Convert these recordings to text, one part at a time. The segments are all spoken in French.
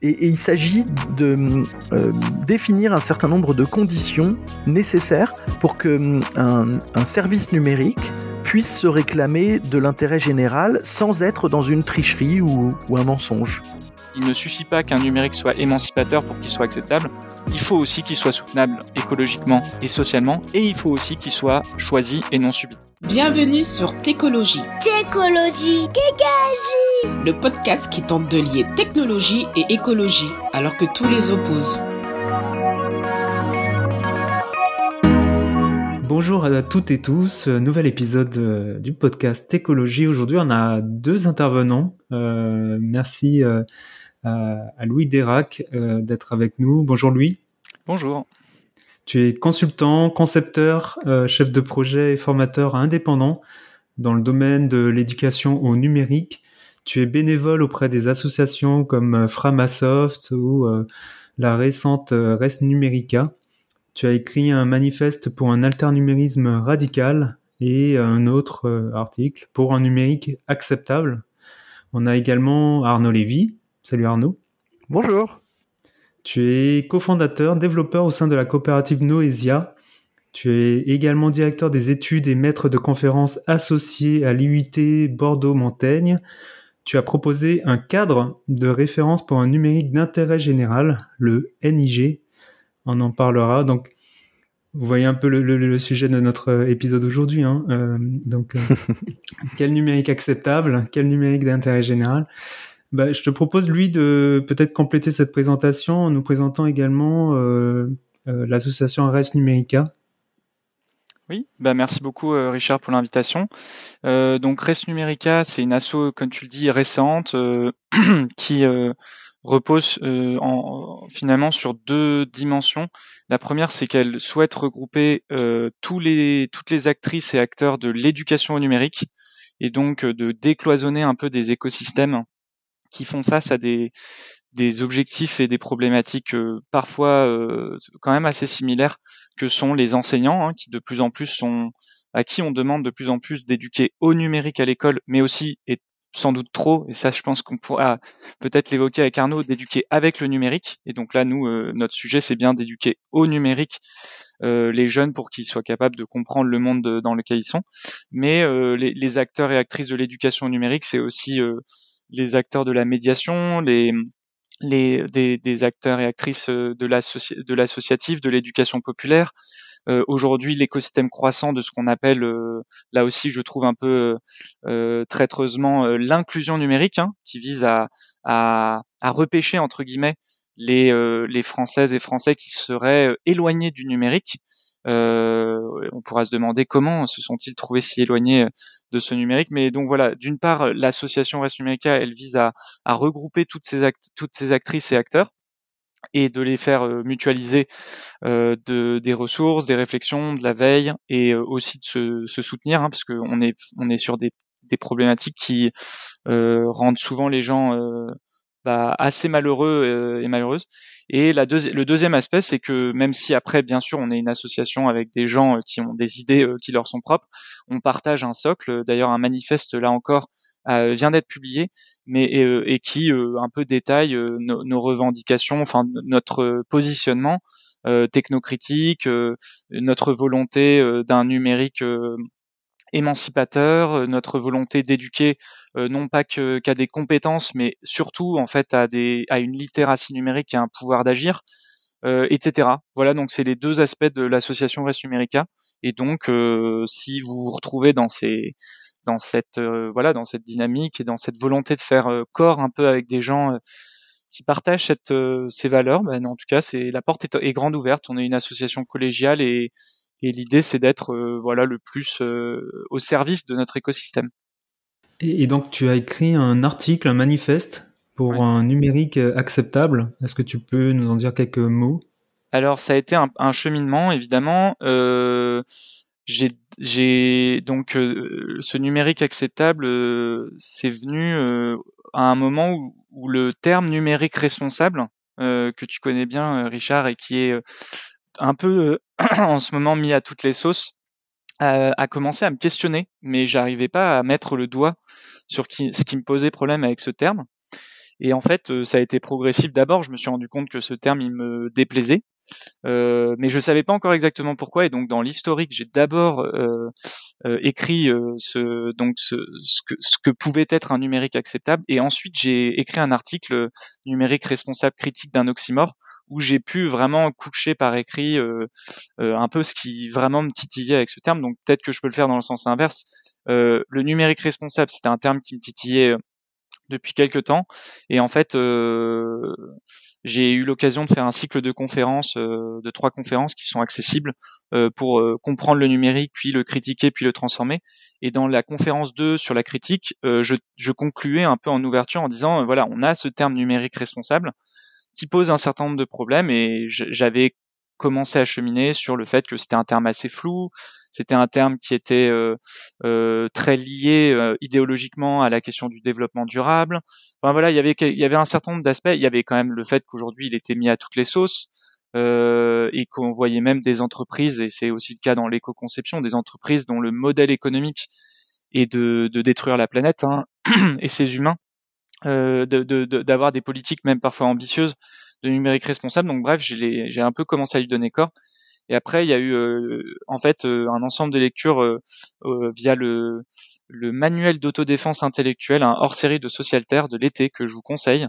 Et, il s'agit de euh, définir un certain nombre de conditions nécessaires pour que un, service numérique puisse se réclamer de l'intérêt général sans être dans une tricherie ou un mensonge. Il ne suffit pas qu'un numérique soit émancipateur pour qu'il soit acceptable, il faut aussi qu'il soit soutenable écologiquement et socialement, et il faut aussi qu'il soit choisi et non subi. Bienvenue sur Técologie. Técologie, Kékagie Le podcast qui tente de lier technologie et écologie, alors que tous les opposent. Bonjour à toutes et tous, nouvel épisode euh, du podcast Técologie. Aujourd'hui, on a deux intervenants. Euh, merci euh, à Louis Dérac d'être avec nous. Bonjour Louis. Bonjour. Tu es consultant, concepteur, euh, chef de projet et formateur indépendant dans le domaine de l'éducation au numérique. Tu es bénévole auprès des associations comme euh, Framasoft ou euh, la récente Res Numérica. Tu as écrit un manifeste pour un alternumérisme radical et un autre article pour un numérique acceptable. On a également Arnaud Lévy. Salut Arnaud. Bonjour. Tu es cofondateur, développeur au sein de la coopérative Noesia. Tu es également directeur des études et maître de conférences associé à l'IUT Bordeaux-Montaigne. Tu as proposé un cadre de référence pour un numérique d'intérêt général, le NIG. On en parlera. Donc, vous voyez un peu le, sujet de notre épisode aujourd'hui. Hein. Euh, donc, euh, quel numérique acceptable, quel numérique d'intérêt général bah, je te propose, lui, de peut-être compléter cette présentation en nous présentant également euh, euh, l'association Res Numérica. Oui, bah merci beaucoup euh, Richard pour l'invitation. donc Res Numérica, c'est une asso, comme tu le dis, récente qui repose en, finalement sur deux dimensions. La première, c'est qu'elle souhaite regrouper tous les, toutes les actrices et acteurs de l'éducation au numérique et donc de décloisonner un peu des écosystèmes qui font face à des, des objectifs et des problématiques euh, parfois euh, quand même assez similaires que sont les enseignants, hein, qui de plus en plus sont à qui on demande de plus en plus d'éduquer au numérique à l'école, mais aussi et sans doute trop, et ça je pense qu'on pourra peut-être l'évoquer avec Arnaud, d'éduquer avec le numérique. Et donc là, nous, euh, notre sujet, c'est bien d'éduquer au numérique les jeunes pour qu'ils soient capables de comprendre le monde dans lequel ils sont. Mais les, les, acteurs et actrices de l'éducation numérique, c'est aussi les acteurs de la médiation, les, les des, des acteurs et actrices euh, de l'associatif, de l'éducation populaire. Euh, Aujourd'hui, l'écosystème croissant de ce qu'on appelle, euh, là aussi, je trouve un peu euh, traîtreusement euh, l'inclusion numérique, hein, qui vise à, à, à, repêcher entre guillemets les, les Françaises et Français qui seraient éloignés du numérique euh, on pourra se demander comment se sont-ils trouvés si éloignés euh, de ce numérique. Mais donc voilà, d'une part, l'association Reste Numérica, elle vise à, regrouper toutes ces, actrices et acteurs et de les faire euh, mutualiser de, des ressources, des réflexions, de la veille et aussi de se, soutenir, hein, parce qu'on est, on est sur des, problématiques qui rendent souvent les gens bah, assez malheureux euh, et malheureuse. Et la le deuxième aspect, c'est que même si après, bien sûr, on est une association avec des gens euh, qui ont des idées euh, qui leur sont propres, on partage un socle. D'ailleurs, un manifeste là encore vient d'être publié, mais et, qui un peu détaille nos, revendications, enfin notre positionnement technocritique, notre volonté d'un numérique émancipateur, euh, notre volonté d'éduquer euh, non pas qu'à des compétences, mais surtout en fait à des à une littératie numérique et un pouvoir d'agir, euh, etc. Voilà, donc c'est les deux aspects de l'association Res Numérica. Et donc, si vous vous retrouvez dans ces dans cette voilà dans cette dynamique et dans cette volonté de faire corps un peu avec des gens qui partagent cette, ces valeurs, ben, en tout cas, c'est la porte est, est, grande ouverte. On est une association collégiale et et l'idée, c'est d'être euh, voilà le plus euh, au service de notre écosystème. Et, donc, tu as écrit un article, un manifeste pour un numérique euh, acceptable. Est-ce que tu peux nous en dire quelques mots? Alors, ça a été un, un cheminement, évidemment. Euh, j'ai donc ce numérique acceptable, c'est venu à un moment où, où, le terme numérique responsable, que tu connais bien, Richard, et qui est un peu en ce moment mis à toutes les sauces, euh, a commencé à me questionner, mais j'arrivais pas à mettre le doigt sur qui, ce qui me posait problème avec ce terme. Et en fait, ça a été progressif. D'abord, je me suis rendu compte que ce terme, il me déplaisait. Euh, mais je savais pas encore exactement pourquoi et donc dans l'historique j'ai d'abord euh, euh, écrit ce donc ce, ce, que, ce que pouvait être un numérique acceptable et ensuite j'ai écrit un article numérique responsable critique d'un oxymore où j'ai pu vraiment coucher par écrit un peu ce qui vraiment me titillait avec ce terme donc peut-être que je peux le faire dans le sens inverse le numérique responsable c'était un terme qui me titillait depuis quelques temps et en fait j'ai eu l'occasion de faire un cycle de conférences, de trois conférences qui sont accessibles pour comprendre le numérique, puis le critiquer, puis le transformer. Et dans la conférence 2 sur la critique, je, je, concluais un peu en ouverture en disant, voilà, on a ce terme numérique responsable qui pose un certain nombre de problèmes et j'avais commencé à cheminer sur le fait que c'était un terme assez flou, c'était un terme qui était euh, euh, très lié euh, idéologiquement à la question du développement durable. Enfin voilà, il y avait il y avait un certain nombre d'aspects. Il y avait quand même le fait qu'aujourd'hui il était mis à toutes les sauces. et qu'on voyait même des entreprises, et c'est aussi le cas dans l'éco-conception, des entreprises dont le modèle économique est de, de détruire la planète hein, et ses humains, euh, d'avoir de, des politiques même parfois ambitieuses de numérique responsable. Donc bref, j'ai un peu commencé à lui donner corps. Et après, il y a eu euh, en fait euh, un ensemble de lectures euh, via le, le manuel d'autodéfense intellectuelle, un hors-série de Socialterre de l'été que je vous conseille,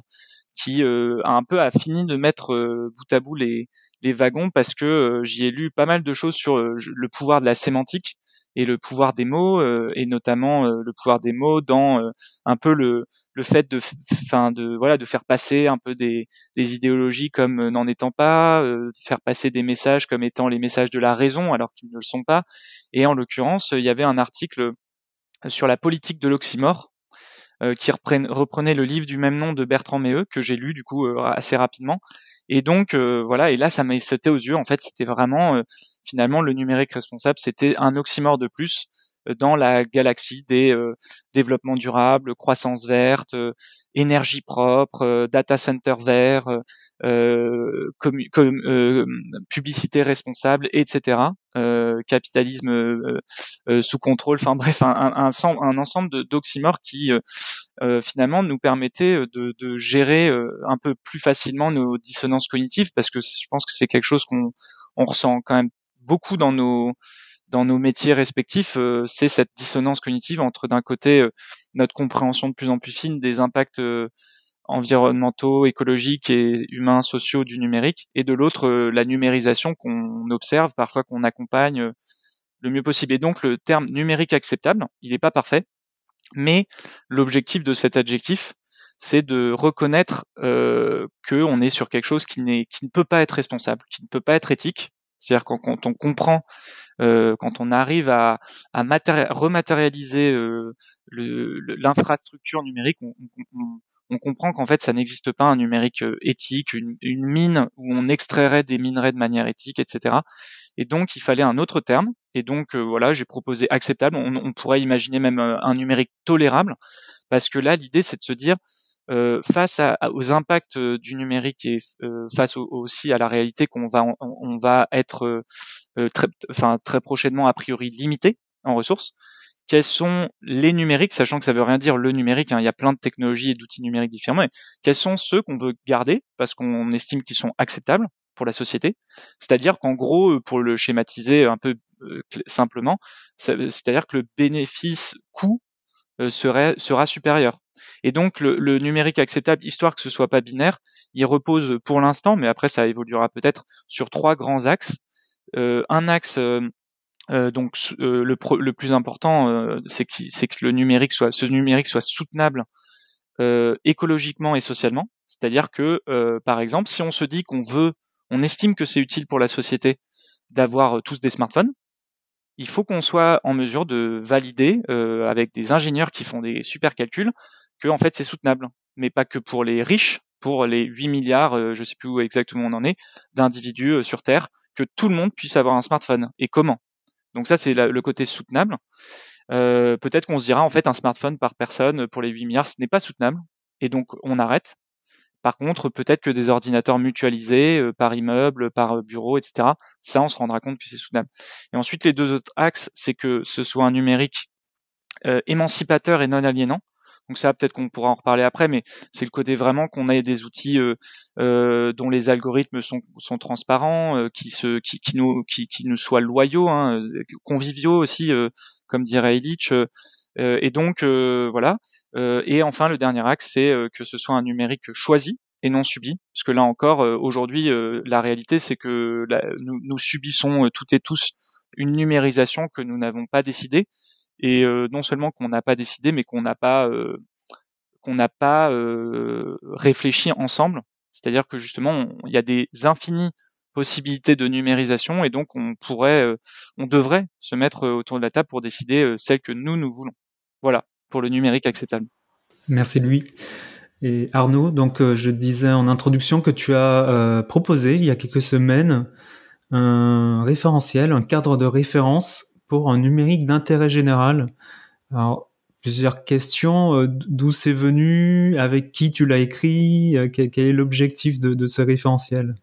qui a un peu a fini de mettre bout à bout les, les wagons parce que j'y ai lu pas mal de choses sur le pouvoir de la sémantique et le pouvoir des mots et notamment le pouvoir des mots dans un peu le, le fait de enfin de voilà de faire passer un peu des, des idéologies comme n'en étant pas de faire passer des messages comme étant les messages de la raison alors qu'ils ne le sont pas. Et en l'occurrence il y avait un article sur la politique de l'oxymore qui reprenait le livre du même nom de Bertrand Méheux que j'ai lu du coup assez rapidement. Et donc voilà et là ça m'a sauté aux yeux. En fait c'était vraiment finalement le numérique responsable c'était un oxymore de plus dans la galaxie des euh, développements durables, croissance verte, euh, énergie propre, euh, data center vert, publicité responsable, etc. capitalisme sous contrôle. Enfin bref, un, un, un ensemble d'oxymores qui finalement nous permettait de, de gérer un peu plus facilement nos dissonances cognitives parce que je pense que c'est quelque chose qu'on on ressent quand même beaucoup dans nos dans nos métiers respectifs, euh, c'est cette dissonance cognitive entre d'un côté euh, notre compréhension de plus en plus fine des impacts euh, environnementaux, écologiques et humains, sociaux du numérique, et de l'autre la numérisation qu'on observe, parfois qu'on accompagne le mieux possible. Et donc le terme numérique acceptable, il n'est pas parfait, mais l'objectif de cet adjectif, c'est de reconnaître qu'on est sur quelque chose qui, qui ne peut pas être responsable, qui ne peut pas être éthique, c'est-à-dire quand, quand, on comprend, euh, quand on arrive à, à rematérialiser euh, l'infrastructure numérique, on, on, on comprend qu'en fait ça n'existe pas un numérique euh, éthique, une, une, mine où on extrairait des minerais de manière éthique, etc. Et donc il fallait un autre terme. Et donc euh, voilà, j'ai proposé acceptable. On, on, pourrait imaginer même euh, un numérique tolérable, parce que là l'idée c'est de se dire euh, face aux impacts euh, du numérique et euh, face aussi à la réalité qu'on va être très, enfin très prochainement a priori limité en ressources. Quels sont les numériques, sachant que ça veut rien dire le numérique, hein, il y a plein de technologies et d'outils numériques différents. Mais quels sont ceux qu'on veut garder parce qu'on estime qu'ils sont acceptables pour la société? C'est-à-dire qu'en gros, pour le schématiser un peu simplement, c'est-à-dire que le bénéfice coût serait sera supérieur. Et donc le, numérique acceptable, histoire que ce soit pas binaire, il repose pour l'instant, mais après ça évoluera peut-être sur trois grands axes. Euh, un axe euh, euh, donc le, plus important, c'est que, que le numérique soit, ce numérique soit soutenable écologiquement et socialement. C'est-à-dire que, par exemple, si on se dit qu'on veut, on estime que c'est utile pour la société d'avoir tous des smartphones, il faut qu'on soit en mesure de valider avec des ingénieurs qui font des super calculs que en fait c'est soutenable, mais pas que pour les riches, pour les 8 milliards, euh, je sais plus où exactement on en est, d'individus euh, sur Terre, que tout le monde puisse avoir un smartphone. Et comment? Donc ça c'est le côté soutenable. Euh, peut-être qu'on se dira en fait un smartphone par personne pour les 8 milliards, ce n'est pas soutenable, et donc on arrête. Par contre, peut-être que des ordinateurs mutualisés par immeuble, par bureau, etc., ça, on se rendra compte que c'est soutenable. Et ensuite, les deux autres axes, c'est que ce soit un numérique émancipateur et non aliénant. Donc ça, peut-être qu'on pourra en reparler après, mais c'est le côté vraiment qu'on ait des outils dont les algorithmes sont, transparents, qui, qui nous soient loyaux, hein, conviviaux aussi, comme dirait Illich. et donc voilà. et enfin, le dernier axe, c'est que ce soit un numérique choisi et non subi, parce que là encore, aujourd'hui, la réalité, c'est que nous, nous, subissons toutes et tous une numérisation que nous n'avons pas décidée et non seulement qu'on n'a pas décidé, mais qu'on n'a pas qu'on n'a pas réfléchi ensemble. C'est-à-dire que justement, il y a des infinies possibilités de numérisation et donc on pourrait, on devrait se mettre autour de la table pour décider celle que nous nous voulons. Voilà pour le numérique acceptable. Merci Louis. Et Arnaud, donc je disais en introduction que tu as proposé il y a quelques semaines un référentiel, un cadre de référence pour un numérique d'intérêt général. Alors, plusieurs questions. Euh, d'où c'est venu Avec qui tu l'as écrit euh, quel, est l'objectif de, ce référentiel?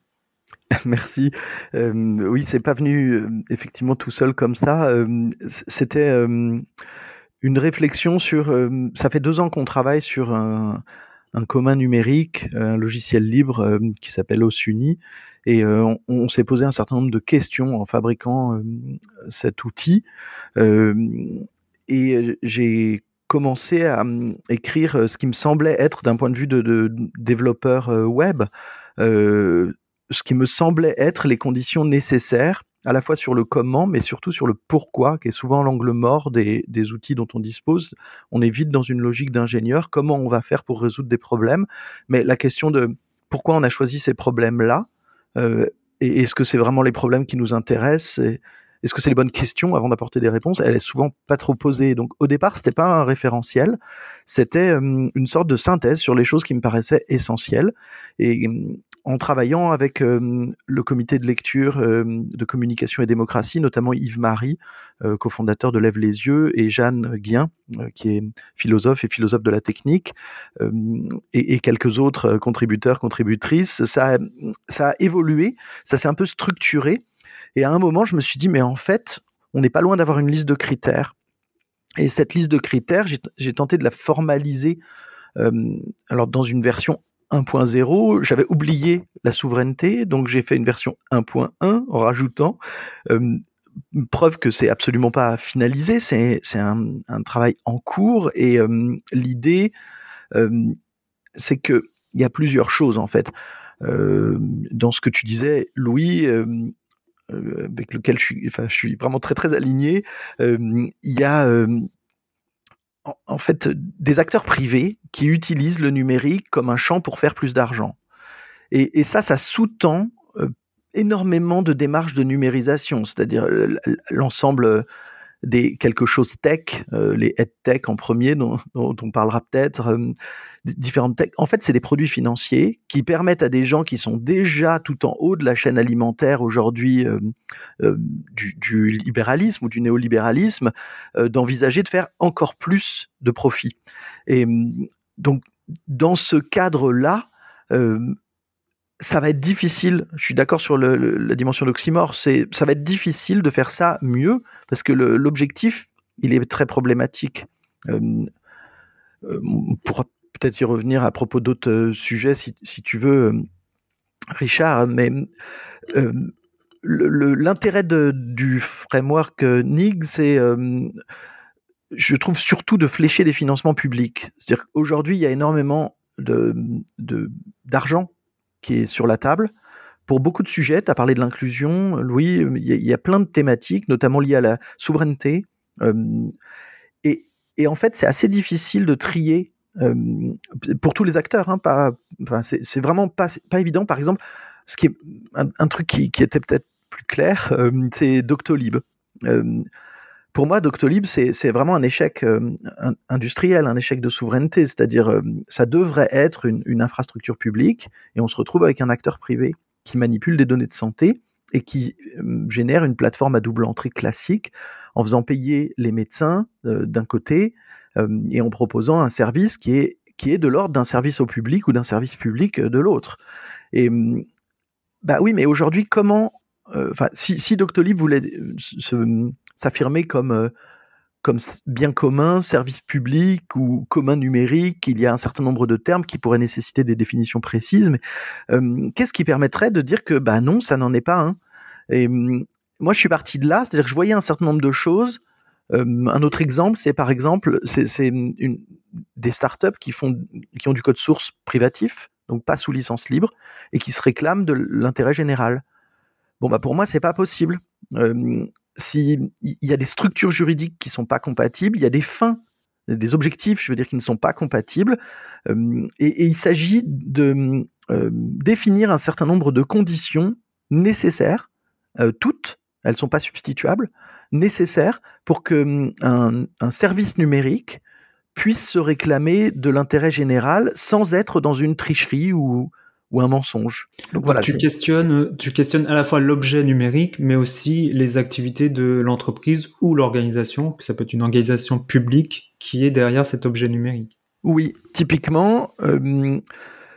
Merci. Euh, oui, c'est pas venu euh, effectivement tout seul comme ça. C'était une réflexion sur. ça fait deux ans qu'on travaille sur un, un, commun numérique, un logiciel libre qui s'appelle Osuni, et euh, on, s'est posé un certain nombre de questions en fabriquant euh, cet outil. Euh, et j'ai commencé à écrire ce qui me semblait être, d'un point de vue de, développeur web, ce qui me semblait être les conditions nécessaires à la fois sur le comment, mais surtout sur le pourquoi, qui est souvent l'angle mort des, outils dont on dispose. On est vite dans une logique d'ingénieur, comment on va faire pour résoudre des problèmes, mais la question de pourquoi on a choisi ces problèmes-là, et est-ce que c'est vraiment les problèmes qui nous intéressent Est-ce que c'est les bonnes questions avant d'apporter des réponses? Elle est souvent pas trop posée. Donc au départ, c'était pas un référentiel, c'était euh, une sorte de synthèse sur les choses qui me paraissaient essentielles. Et en travaillant avec euh, le comité de lecture euh, de communication et démocratie, notamment Yves Marie, euh, cofondateur de Lève les yeux, et Jeanne Guien, qui est philosophe et philosophe de la technique, et, quelques autres contributeurs, contributrices, ça, ça a évolué, ça s'est un peu structuré. Et à un moment, je me suis dit, mais en fait, on n'est pas loin d'avoir une liste de critères. Et cette liste de critères, j'ai tenté de la formaliser alors dans une version 1.0, j'avais oublié la souveraineté, donc j'ai fait une version 1.1 en rajoutant. Preuve que c'est absolument pas finalisé, c'est un, travail en cours et l'idée, c'est que il y a plusieurs choses en fait. Dans ce que tu disais, Louis, euh, avec lequel je suis, vraiment très aligné, il y a en fait des acteurs privés qui utilisent le numérique comme un champ pour faire plus d'argent. Et, ça, ça sous-tend euh, énormément de démarches de numérisation, c'est-à-dire l'ensemble des quelque chose tech, euh, les head tech en premier, dont, on parlera peut-être, euh, différentes tech. En fait, c'est des produits financiers qui permettent à des gens qui sont déjà tout en haut de la chaîne alimentaire aujourd'hui du, du, libéralisme ou du néolibéralisme d'envisager de faire encore plus de profit. Et donc, dans ce cadre-là, ça va être difficile. Je suis d'accord sur la dimension d'oxymore. C'est, ça va être difficile de faire ça mieux parce que l'objectif, il est très problématique. Euh, euh, on pourra peut-être y revenir à propos d'autres euh, sujets si, tu veux, Richard. Mais l'intérêt du framework NIG, c'est je trouve surtout de flécher des financements publics. C'est-à-dire qu'aujourd'hui, il y a énormément d'argent qui est sur la table. Pour beaucoup de sujets, tu as parlé de l'inclusion, Louis, il y, a plein de thématiques, notamment liées à la souveraineté. Et, et, en fait, c'est assez difficile de trier pour tous les acteurs. Hein, pas, enfin, c'est vraiment pas, pas évident. Par exemple, ce qui est un, truc qui, qui était peut-être plus clair, euh, c'est Doctolib pour moi, Doctolib, c'est vraiment un échec euh, industriel, un échec de souveraineté. C'est-à-dire, euh, ça devrait être une, infrastructure publique et on se retrouve avec un acteur privé qui manipule des données de santé et qui euh, génère une plateforme à double entrée classique en faisant payer les médecins d'un côté et en proposant un service qui est, qui est de l'ordre d'un service au public ou d'un service public de l'autre. Et bah oui, mais aujourd'hui, comment, enfin, si, si Doctolib voulait se s'affirmer comme, euh, bien commun, service public ou commun numérique, il y a un certain nombre de termes qui pourraient nécessiter des définitions précises. Mais qu'est-ce qui permettrait de dire que bah non, ça n'en est pas un? Et moi, je suis parti de là, c'est-à-dire que je voyais un certain nombre de choses. un autre exemple, c'est par exemple, des startups qui font, qui ont du code source privatif, donc pas sous licence libre, et qui se réclament de l'intérêt général. Bon, bah pour moi, c'est pas possible. S'il y a des structures juridiques qui sont pas compatibles, il y a des fins, des objectifs, je veux dire, qui ne sont pas compatibles, et, il s'agit de définir un certain nombre de conditions nécessaires, toutes, elles ne sont pas substituables, nécessaires pour que un service numérique puisse se réclamer de l'intérêt général sans être dans une tricherie ou, ou un mensonge. Donc, voilà, tu questionnes, tu questionnes à la fois l'objet numérique, mais aussi les activités de l'entreprise ou l'organisation, ça peut être une organisation publique qui est derrière cet objet numérique. Oui, typiquement, euh,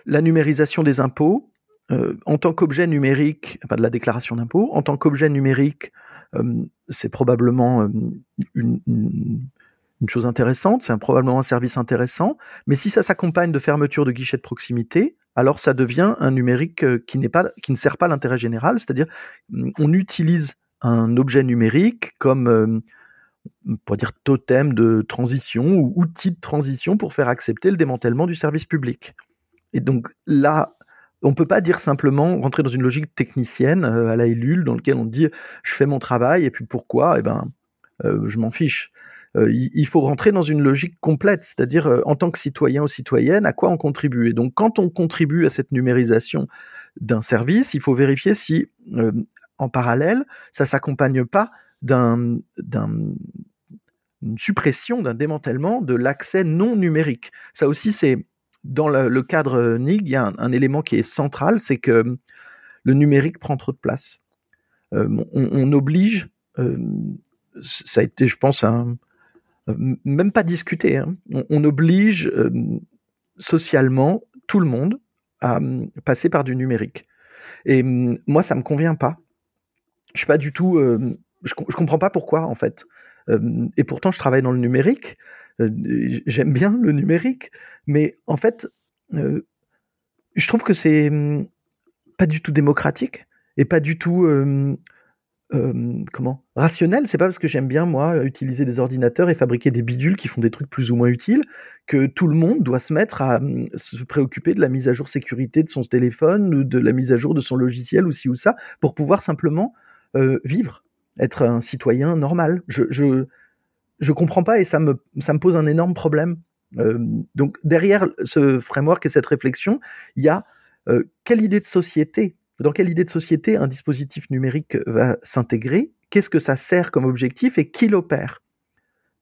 la numérisation des impôts, euh, en tant qu'objet numérique, enfin de la déclaration d'impôt, en tant qu'objet numérique, euh, c'est probablement une, une chose intéressante, c'est probablement un service intéressant, mais si ça s'accompagne de fermeture de guichets de proximité, alors ça devient un numérique euh, qui, pas, qui ne sert pas l'intérêt général, c'est-à-dire mm, on utilise un objet numérique comme euh, pour dire totem de transition ou outil de transition pour faire accepter le démantèlement du service public. Et donc là, on ne peut pas dire simplement rentrer dans une logique technicienne euh, à la Ellul dans lequel on dit je fais mon travail et puis pourquoi? Eh ben, je m'en fiche. Euh, il faut rentrer dans une logique complète, c'est-à-dire euh, en tant que citoyen ou citoyenne, à quoi on contribue. Et donc quand on contribue à cette numérisation d'un service, il faut vérifier si, euh, en parallèle, ça s'accompagne pas d'un suppression, d'un démantèlement de l'accès non numérique. Ça aussi, c'est dans le, cadre NIG, il y a un, élément qui est central, c'est que le numérique prend trop de place. on, oblige, ça a été, je pense, un, même pas discuter. Hein. On, oblige euh, socialement tout le monde à passer par du numérique. Et moi, ça me convient pas. Je suis pas du tout. Euh, je, comprends pas pourquoi en fait. et pourtant, je travaille dans le numérique. J'aime bien le numérique, mais en fait, je trouve que c'est pas du tout démocratique et pas du tout comment? Rationnel. C'est pas parce que j'aime bien moi utiliser des ordinateurs et fabriquer des bidules qui font des trucs plus ou moins utiles que tout le monde doit se mettre à se préoccuper de la mise à jour sécurité de son téléphone ou de la mise à jour de son logiciel ou ci ou ça pour pouvoir simplement vivre, être un citoyen normal. Je, je je comprends pas et ça me ça me pose un énorme problème. Donc derrière ce framework et cette réflexion, il y a quelle idée de société dans quelle idée de société un dispositif numérique va s'intégrer, qu'est-ce que ça sert comme objectif et qui l'opère?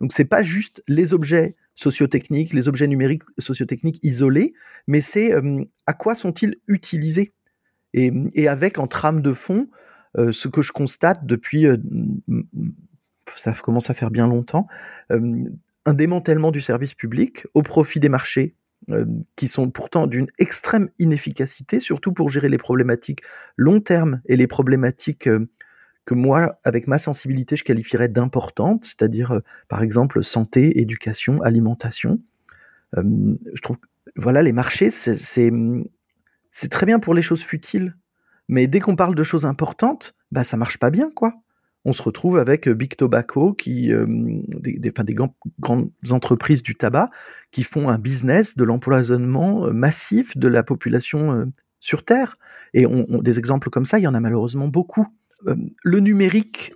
Donc c'est pas juste les objets sociotechniques, les objets numériques sociotechniques isolés, mais c'est euh, à quoi sont-ils utilisés? Et, avec en trame de fond euh, ce que je constate depuis, euh, ça commence à faire bien longtemps, un démantèlement du service public au profit des marchés euh, qui sont pourtant d'une extrême inefficacité, surtout pour gérer les problématiques long terme et les problématiques euh, que moi, avec ma sensibilité, je qualifierais d'importantes, c'est-à-dire, euh, par exemple, santé, éducation, alimentation. je trouve, voilà, les marchés, c'est très bien pour les choses futiles, mais dès qu'on parle de choses importantes, bah ça marche pas bien, quoi on se retrouve avec euh, Big Tobacco, qui, euh, des, des, grandes entreprises du tabac, qui font un business de l'empoisonnement euh, massif de la population sur Terre. Et des exemples comme ça, il y en a malheureusement beaucoup. le numérique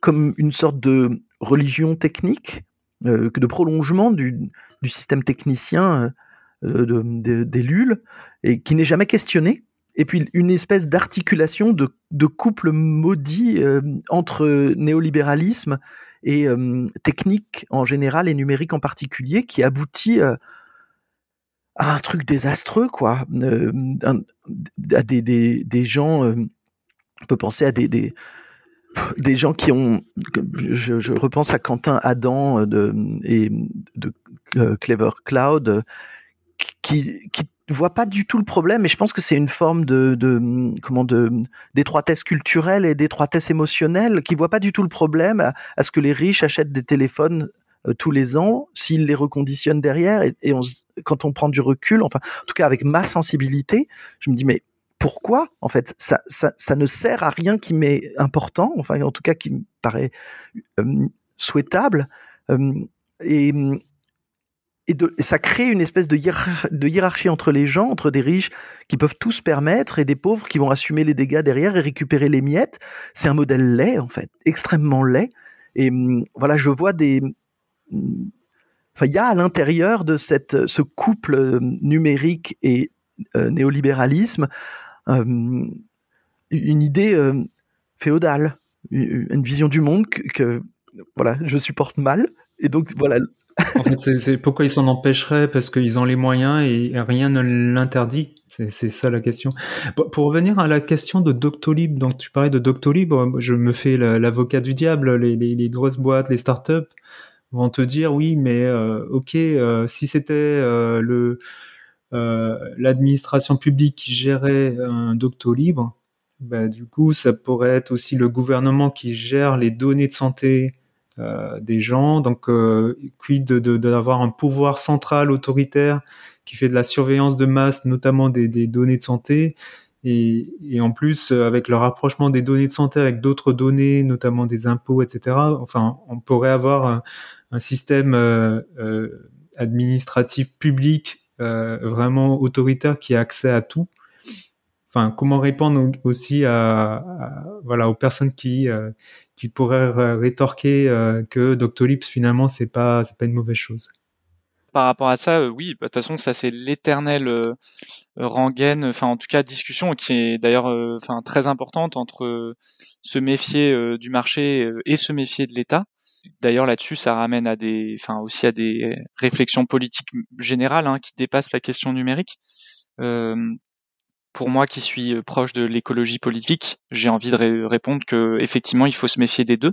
comme une sorte de religion technique, de prolongement du, système technicien des LUL, et qui n'est jamais questionné, et puis une espèce d'articulation de, couple maudit euh, entre néolibéralisme et euh, technique en général et numérique en particulier qui aboutit euh, à un truc désastreux quoi. À des, des, gens on peut penser à des, des, gens qui ont je, repense à Quentin Adam de, et de Clever Cloud qui vois pas du tout le problème, et je pense que c'est une forme de, de comment de d'étroitesse culturelle et d'étroitesse émotionnelle qui voit pas du tout le problème à, ce que les riches achètent des téléphones euh, tous les ans, s'ils les reconditionnent derrière, et, on, quand on prend du recul, enfin, en tout cas avec ma sensibilité, je me dis mais pourquoi en fait ça, ça, ça ne sert à rien qui m'est important, enfin en tout cas qui me paraît euh, souhaitable, euh, et, et, ça crée une espèce de, hiérarchie entre les gens, entre des riches qui peuvent tout se permettre et des pauvres qui vont assumer les dégâts derrière et récupérer les miettes. C'est un modèle laid en fait, extrêmement laid. Et voilà, je vois des, Enfin, il y a à l'intérieur de cette, ce couple euh, numérique et euh, néolibéralisme une idée féodale, une vision du monde que, voilà, je supporte mal. Et donc voilà. En fait, c'est pourquoi ils s'en empêcheraient parce qu'ils ont les moyens et rien ne l'interdit. C'est ça la question. Pour revenir à la question de Doctolib, donc tu parlais de Doctolib, je me fais l'avocat du diable, les, les, les, grosses boîtes, les startups, vont te dire oui, mais euh, ok, euh, si c'était euh, le l'administration publique qui gérait un Doctolib, bah, du coup, ça pourrait être aussi le gouvernement qui gère les données de santé des gens. Donc, quid de d'avoir un pouvoir central autoritaire qui fait de la surveillance de masse, notamment des, des données de santé. Et, en plus, avec le rapprochement des données de santé avec d'autres données, notamment des impôts, etc., enfin, on pourrait avoir un système euh, euh, administratif public euh, vraiment autoritaire qui a accès à tout. Enfin, comment répondre aussi à, voilà aux personnes qui qui pourraient rétorquer que Doctolib finalement c'est pas c'est pas une mauvaise chose. Par rapport à ça, oui, bah, de toute façon ça c'est l'éternel rengaine, enfin en tout cas discussion qui est d'ailleurs enfin très importante entre se méfier du marché et se méfier de l'État. D'ailleurs, là-dessus, ça ramène à des, enfin aussi à des réflexions politiques générales hein, qui dépassent la question numérique. Euh, pour moi, qui suis euh, proche de l'écologie politique, j'ai envie de répondre que effectivement, il faut se méfier des deux,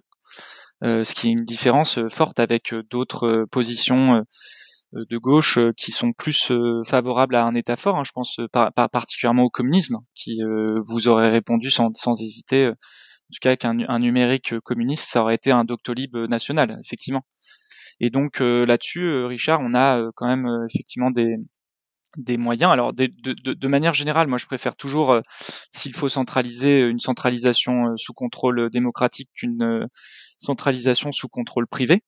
euh, ce qui est une différence forte avec d'autres positions de gauche qui sont plus favorables à un État fort. Hein, je pense particulièrement au communisme, qui vous aurait répondu sans, hésiter en tout cas qu'un un numérique communiste, ça aurait été un Doctolib national, effectivement. Et donc euh, là-dessus, euh, Richard, on a euh, quand même effectivement des, des moyens. Alors de, manière générale, moi je préfère toujours, s'il faut centraliser, une centralisation sous contrôle démocratique qu'une centralisation sous contrôle privé.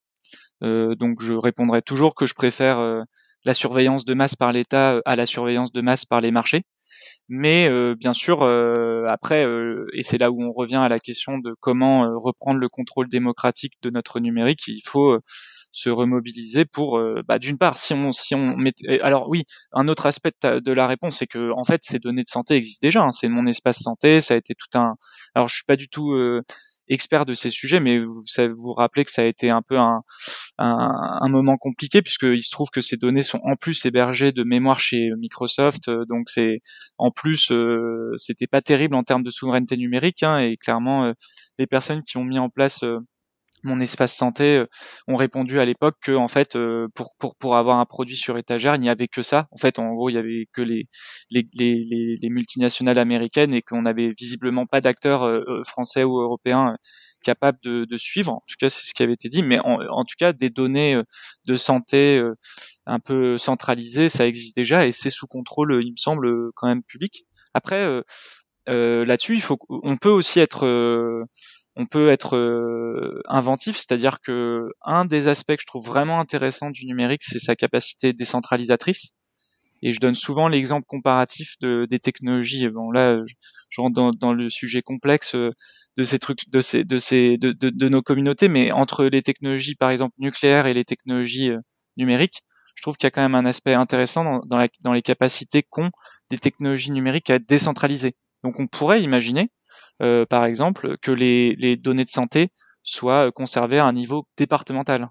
donc je répondrai toujours que je préfère la surveillance de masse par l'État à la surveillance de masse par les marchés. Mais euh, bien sûr, euh, après, euh, et c'est là où on revient à la question de comment reprendre le contrôle démocratique de notre numérique, il faut se remobiliser pour, bah, d'une part, si on, si on met, alors oui, un autre aspect de la réponse, c'est que en fait, ces données de santé existent déjà. Hein, c'est mon espace santé, ça a été tout un. Alors, je suis pas du tout expert de ces sujets, mais vous vous, vous rappelez que ça a été un peu un, un, un moment compliqué puisqu'il se trouve que ces données sont en plus hébergées de mémoire chez Microsoft, euh, donc c'est en plus euh, c'était pas terrible en termes de souveraineté numérique hein, et clairement euh, les personnes qui ont mis en place mon espace santé euh, ont répondu à l'époque que en fait euh, pour pour pour avoir un produit sur étagère il n'y avait que ça. En fait en gros il y avait que les les les, les multinationales américaines et qu'on n'avait visiblement pas d'acteurs euh, français ou européens capables de, de suivre. En tout cas c'est ce qui avait été dit. Mais en, en tout cas des données de santé un peu centralisées ça existe déjà et c'est sous contrôle il me semble quand même public. Après là-dessus il faut on peut aussi être on peut être euh, inventif, c'est-à-dire que un des aspects que je trouve vraiment intéressant du numérique, c'est sa capacité décentralisatrice. Et je donne souvent l'exemple comparatif de, des technologies. Bon là, je, rentre dans, le sujet complexe euh, de ces trucs, de ces, de ces, de, de, nos communautés, mais entre les technologies, par exemple nucléaires et les technologies euh, numériques, je trouve qu'il y a quand même un aspect intéressant dans, dans, dans les capacités qu'ont des technologies numériques à être décentralisées. Donc on pourrait imaginer euh, par exemple, que les, données de santé soient euh, conservées à un niveau départemental,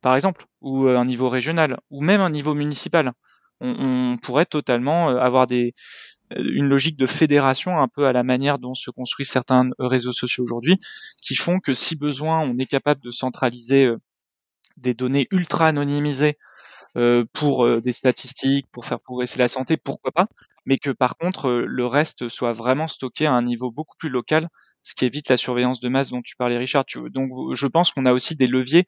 par exemple, ou euh, un niveau régional, ou même un niveau municipal. On, pourrait totalement avoir une logique de fédération un peu à la manière dont se construisent certains réseaux sociaux aujourd'hui, qui font que si besoin, on est capable de centraliser des données ultra anonymisées euh, pour euh, des statistiques, pour faire progresser la santé, pourquoi pas, mais que par contre euh, le reste soit vraiment stocké à un niveau beaucoup plus local, ce qui évite la surveillance de masse dont tu parlais Richard. donc je pense qu'on a aussi des leviers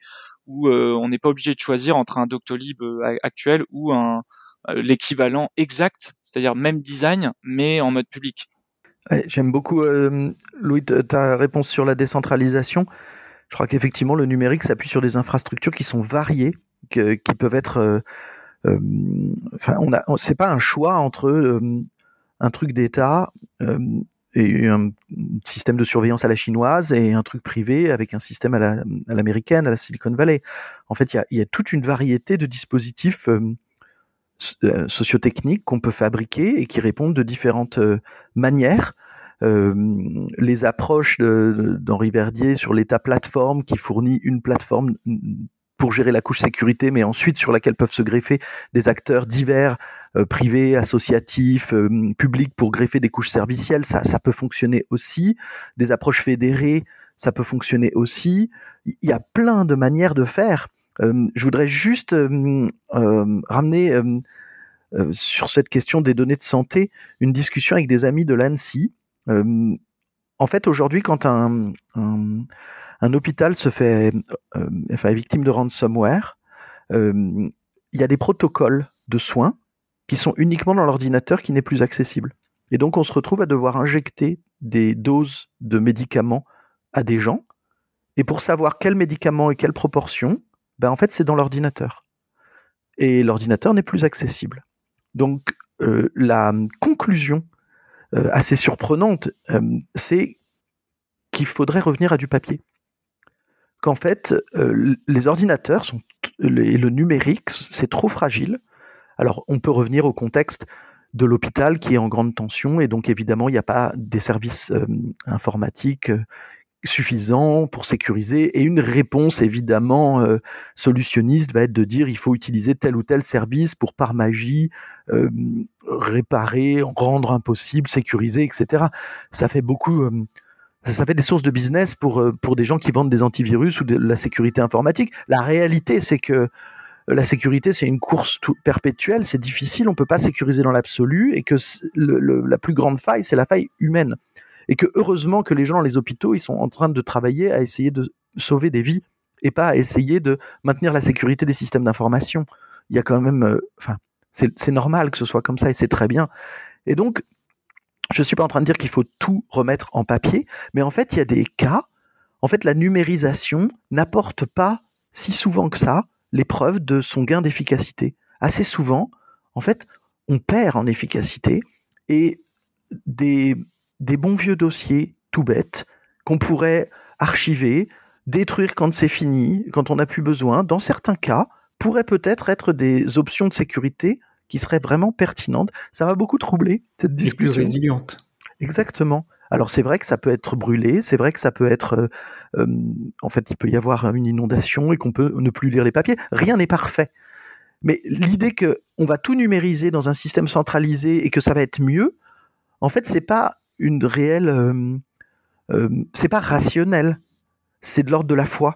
où on n'est pas obligé de choisir entre un Doctolib actuel ou l'équivalent exact, c'est-à-dire même design, mais en mode public. J'aime beaucoup, Louis, ta réponse sur la décentralisation. Je crois qu'effectivement, le numérique s'appuie sur des infrastructures qui sont variées, qui peuvent être euh, enfin, on a, c'est pas un choix entre euh, un truc d'État euh, et un système de surveillance à la chinoise et un truc privé avec un système à l'américaine, à, la Silicon Valley. En fait, il y a, toute une variété de dispositifs euh, sociotechniques qu'on peut fabriquer et qui répondent de différentes manières. Euh, les approches d'Henri Verdier sur l'État plateforme qui fournit une plateforme pour gérer la couche sécurité, mais ensuite sur laquelle peuvent se greffer des acteurs divers, euh, privés, associatifs, euh, publics, pour greffer des couches servicielles, ça, ça peut fonctionner aussi. Des approches fédérées, ça peut fonctionner aussi. Il y a plein de manières de faire. Euh, je voudrais juste ramener sur cette question des données de santé une discussion avec des amis de l'ANSI. en fait, aujourd'hui, quand un, un un hôpital se fait, euh, victime de ransomware, euh, il y a des protocoles de soins qui sont uniquement dans l'ordinateur qui n'est plus accessible. Et donc on se retrouve à devoir injecter des doses de médicaments à des gens. Et pour savoir quel médicament et quelle proportion, ben en fait c'est dans l'ordinateur. Et l'ordinateur n'est plus accessible. Donc euh, la conclusion assez surprenante, c'est qu'il faudrait revenir à du papier qu'en fait, euh, les ordinateurs et le numérique, c'est trop fragile. Alors, on peut revenir au contexte de l'hôpital qui est en grande tension, et donc évidemment, il n'y a pas des services euh, informatiques euh, suffisants pour sécuriser, et une réponse évidemment solutionniste va être de dire il faut utiliser tel ou tel service pour par magie réparer, rendre impossible, sécuriser, etc. Ça fait beaucoup ça fait des sources de business pour, euh, pour des gens qui vendent des antivirus ou de la sécurité informatique. La réalité, c'est que la sécurité, c'est une course perpétuelle, c'est difficile, on ne peut pas sécuriser dans l'absolu, et que la plus grande faille, c'est la faille humaine. Et que heureusement que les gens dans les hôpitaux, ils sont en train de travailler à essayer de sauver des vies, et pas à essayer de maintenir la sécurité des systèmes d'information. Il y a quand même... Euh, enfin, c'est normal que ce soit comme ça, et c'est très bien. Et donc, je suis pas en train de dire qu'il faut tout remettre en papier, mais en fait, il y a des cas. En fait, la numérisation n'apporte pas si souvent que ça les preuves de son gain d'efficacité. Assez souvent, en fait, on perd en efficacité et des, des bons vieux dossiers tout bêtes qu'on pourrait archiver, détruire quand c'est fini, quand on n'a plus besoin, dans certains cas, pourraient peut-être être des options de sécurité qui serait vraiment pertinente. Ça m'a beaucoup troublé, cette discussion. plus résiliente. Exactement. Alors c'est vrai que ça peut être brûlé, c'est vrai que ça peut être, euh, euh, en fait, il peut y avoir une inondation et qu'on peut ne plus lire les papiers. Rien n'est parfait. Mais l'idée que on va tout numériser dans un système centralisé et que ça va être mieux, en fait, c'est pas une réelle, euh, c'est pas rationnel. C'est de l'ordre de la foi.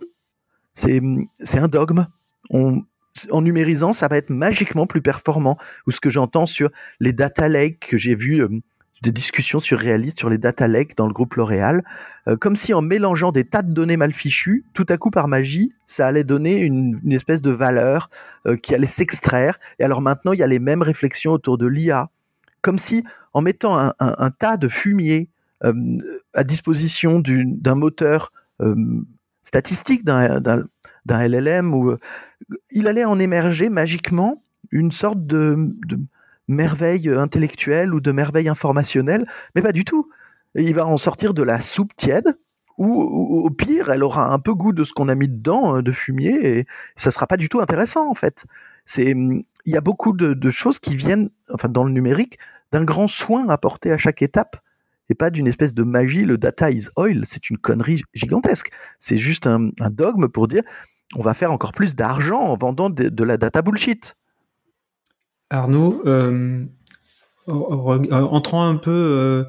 C'est c'est un dogme. On, en numérisant, ça va être magiquement plus performant. Ou ce que j'entends sur les data lakes que j'ai vu euh, des discussions surréalistes sur les data lakes dans le groupe L'Oréal, euh, comme si en mélangeant des tas de données mal fichues, tout à coup par magie, ça allait donner une, espèce de valeur euh, qui allait s'extraire. Et alors maintenant, il y a les mêmes réflexions autour de l'IA, comme si en mettant un, un tas de fumier à disposition d'un moteur statistique, d'un d'un LLM euh, il allait en émerger magiquement une sorte de, merveille intellectuelle ou de merveille informationnelle, mais pas du tout. Il va en sortir de la soupe tiède, ou, au pire, elle aura un peu goût de ce qu'on a mis dedans, euh, de fumier, et ça sera pas du tout intéressant en fait. C'est, il y a beaucoup de, choses qui viennent, enfin dans le numérique, d'un grand soin apporté à chaque étape et pas d'une espèce de magie. Le data is oil, c'est une connerie gigantesque. C'est juste un, dogme pour dire on va faire encore plus d'argent en vendant de, la data bullshit. Arnaud, euh, entrant un peu euh,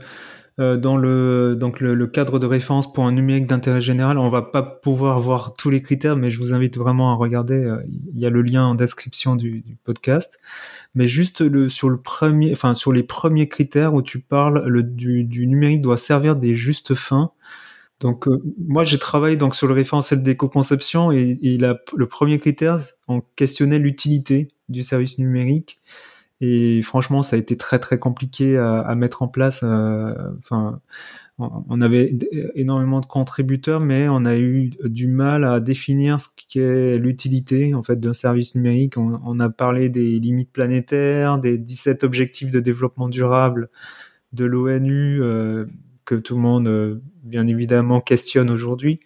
euh, dans le, le, cadre de référence pour un numérique d'intérêt général, on va pas pouvoir voir tous les critères, mais je vous invite vraiment à regarder. Il y a le lien en description du, podcast. Mais juste sur le premier, enfin sur les premiers critères où tu parles, le, du numérique doit servir des justes fins. Donc moi j'ai travaillé donc sur le référentiel d'éco-conception et, et le premier critère on questionnait l'utilité du service numérique et franchement ça a été très très compliqué à, mettre en place. Enfin on avait énormément de contributeurs, mais on a eu du mal à définir ce qu'est l'utilité en fait d'un service numérique. On, a parlé des limites planétaires, des 17 objectifs de développement durable de l'ONU euh, que tout le monde euh, bien évidemment questionne aujourd'hui.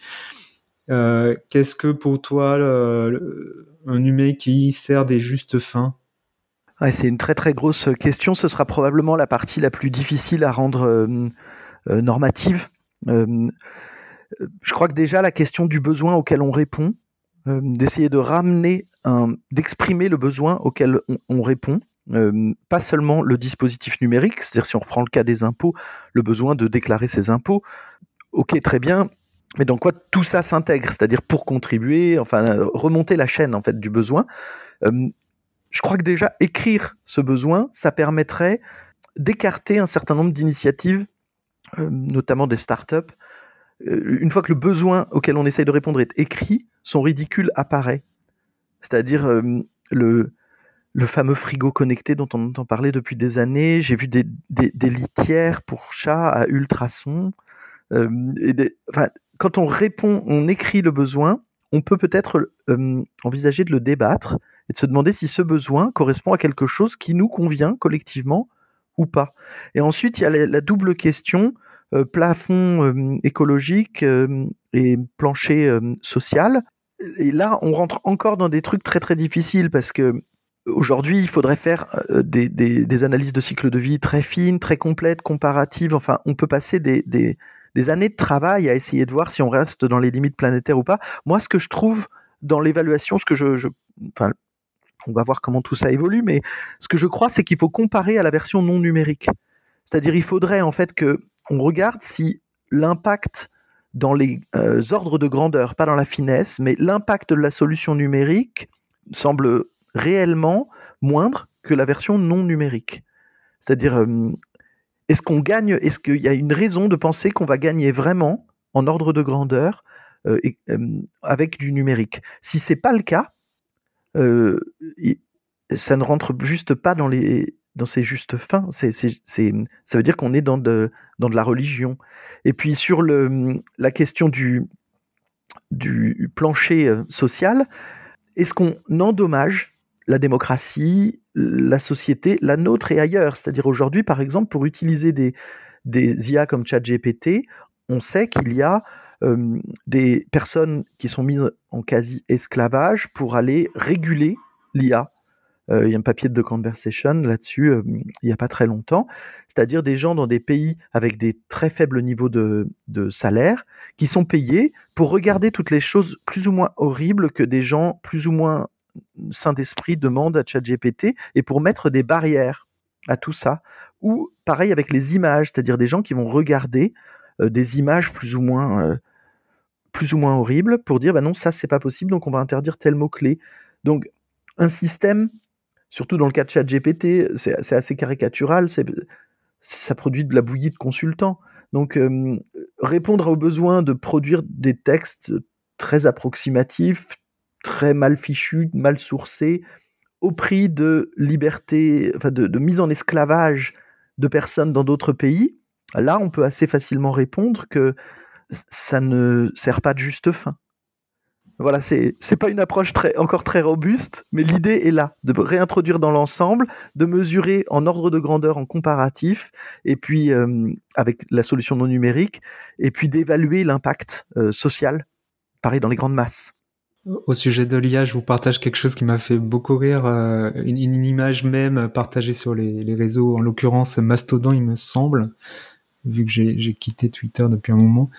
Euh, qu'est-ce que pour toi un numérique qui sert des justes fins? C'est une très très grosse question. Ce sera probablement la partie la plus difficile à rendre euh, normative. Je crois que déjà la question du besoin auquel on répond, d'essayer de ramener, d'exprimer le besoin auquel on, répond, pas seulement le dispositif numérique, c'est-à-dire si on reprend le cas des impôts, le besoin de déclarer ses impôts, ok très bien, mais dans quoi tout ça s'intègre, c'est-à-dire pour contribuer, enfin remonter la chaîne en fait du besoin. je crois que déjà écrire ce besoin, ça permettrait d'écarter un certain nombre d'initiatives euh, notamment des startups, euh, une fois que le besoin auquel on essaye de répondre est écrit, son ridicule apparaît. C'est-à-dire euh, le, le fameux frigo connecté dont on entend parler depuis des années. J'ai vu des, des, litières pour chats à ultrasons. enfin, quand on répond, on écrit le besoin, on peut peut-être envisager de le débattre et de se demander si ce besoin correspond à quelque chose qui nous convient collectivement ou pas. Et ensuite, il y a la, double question euh, plafond écologique et plancher social. Et là, on rentre encore dans des trucs très très difficiles parce que aujourd'hui, il faudrait faire des, des, analyses de cycle de vie très fines, très complètes, comparatives. Enfin, on peut passer des, années de travail à essayer de voir si on reste dans les limites planétaires ou pas. Moi, ce que je trouve dans l'évaluation, ce que je, je enfin, on va voir comment tout ça évolue, mais ce que je crois, c'est qu'il faut comparer à la version non numérique. C'est-à-dire, il faudrait en fait que on regarde si l'impact dans les euh, ordres de grandeur, pas dans la finesse, mais l'impact de la solution numérique semble réellement moindre que la version non numérique. C'est-à-dire, euh, est-ce qu'on gagne, est-ce qu'il y a une raison de penser qu'on va gagner vraiment en ordre de grandeur euh, avec du numérique? Si c'est pas le cas, euh, ça ne rentre juste pas dans les dans ses justes fins. Ça veut dire qu'on est dans de, dans de la religion. Et puis sur le, la question du, du plancher euh, social, est-ce qu'on endommage la démocratie, la société, la nôtre et ailleurs C'est-à-dire aujourd'hui, par exemple, pour utiliser des, IA comme ChatGPT, on sait qu'il y a des personnes qui sont mises en quasi-esclavage pour aller réguler l'IA. Euh, il y a un papier de The Conversation là-dessus il n'y a pas très longtemps, c'est-à-dire des gens dans des pays avec des très faibles niveaux de, de salaire qui sont payés pour regarder toutes les choses plus ou moins horribles que des gens plus ou moins sains d'esprit demandent à ChatGPT et pour mettre des barrières à tout ça. Ou pareil avec les images, c'est-à-dire des gens qui vont regarder euh, des images plus ou moins euh, plus ou moins horrible pour dire bah non ça c'est pas possible donc on va interdire tel mot clé donc un système surtout dans le cas de chat GPT c'est assez caricatural ça produit de la bouillie de consultants donc euh, répondre aux besoins de produire des textes très approximatifs très mal fichus mal sourcés au prix de liberté enfin de, mise en esclavage de personnes dans d'autres pays là on peut assez facilement répondre que ça ne sert pas de juste fin. Voilà, c'est c'est pas une approche très encore très robuste, mais l'idée est là de réintroduire dans l'ensemble, de mesurer en ordre de grandeur, en comparatif, et puis euh, avec la solution non numérique, et puis d'évaluer l'impact euh, social, pareil dans les grandes masses. Au sujet de l'IA, je vous partage quelque chose qui m'a fait beaucoup rire, euh, une, image même partagée sur les, réseaux, en l'occurrence Mastodon, il me semble, vu que j'ai quitté Twitter depuis un moment.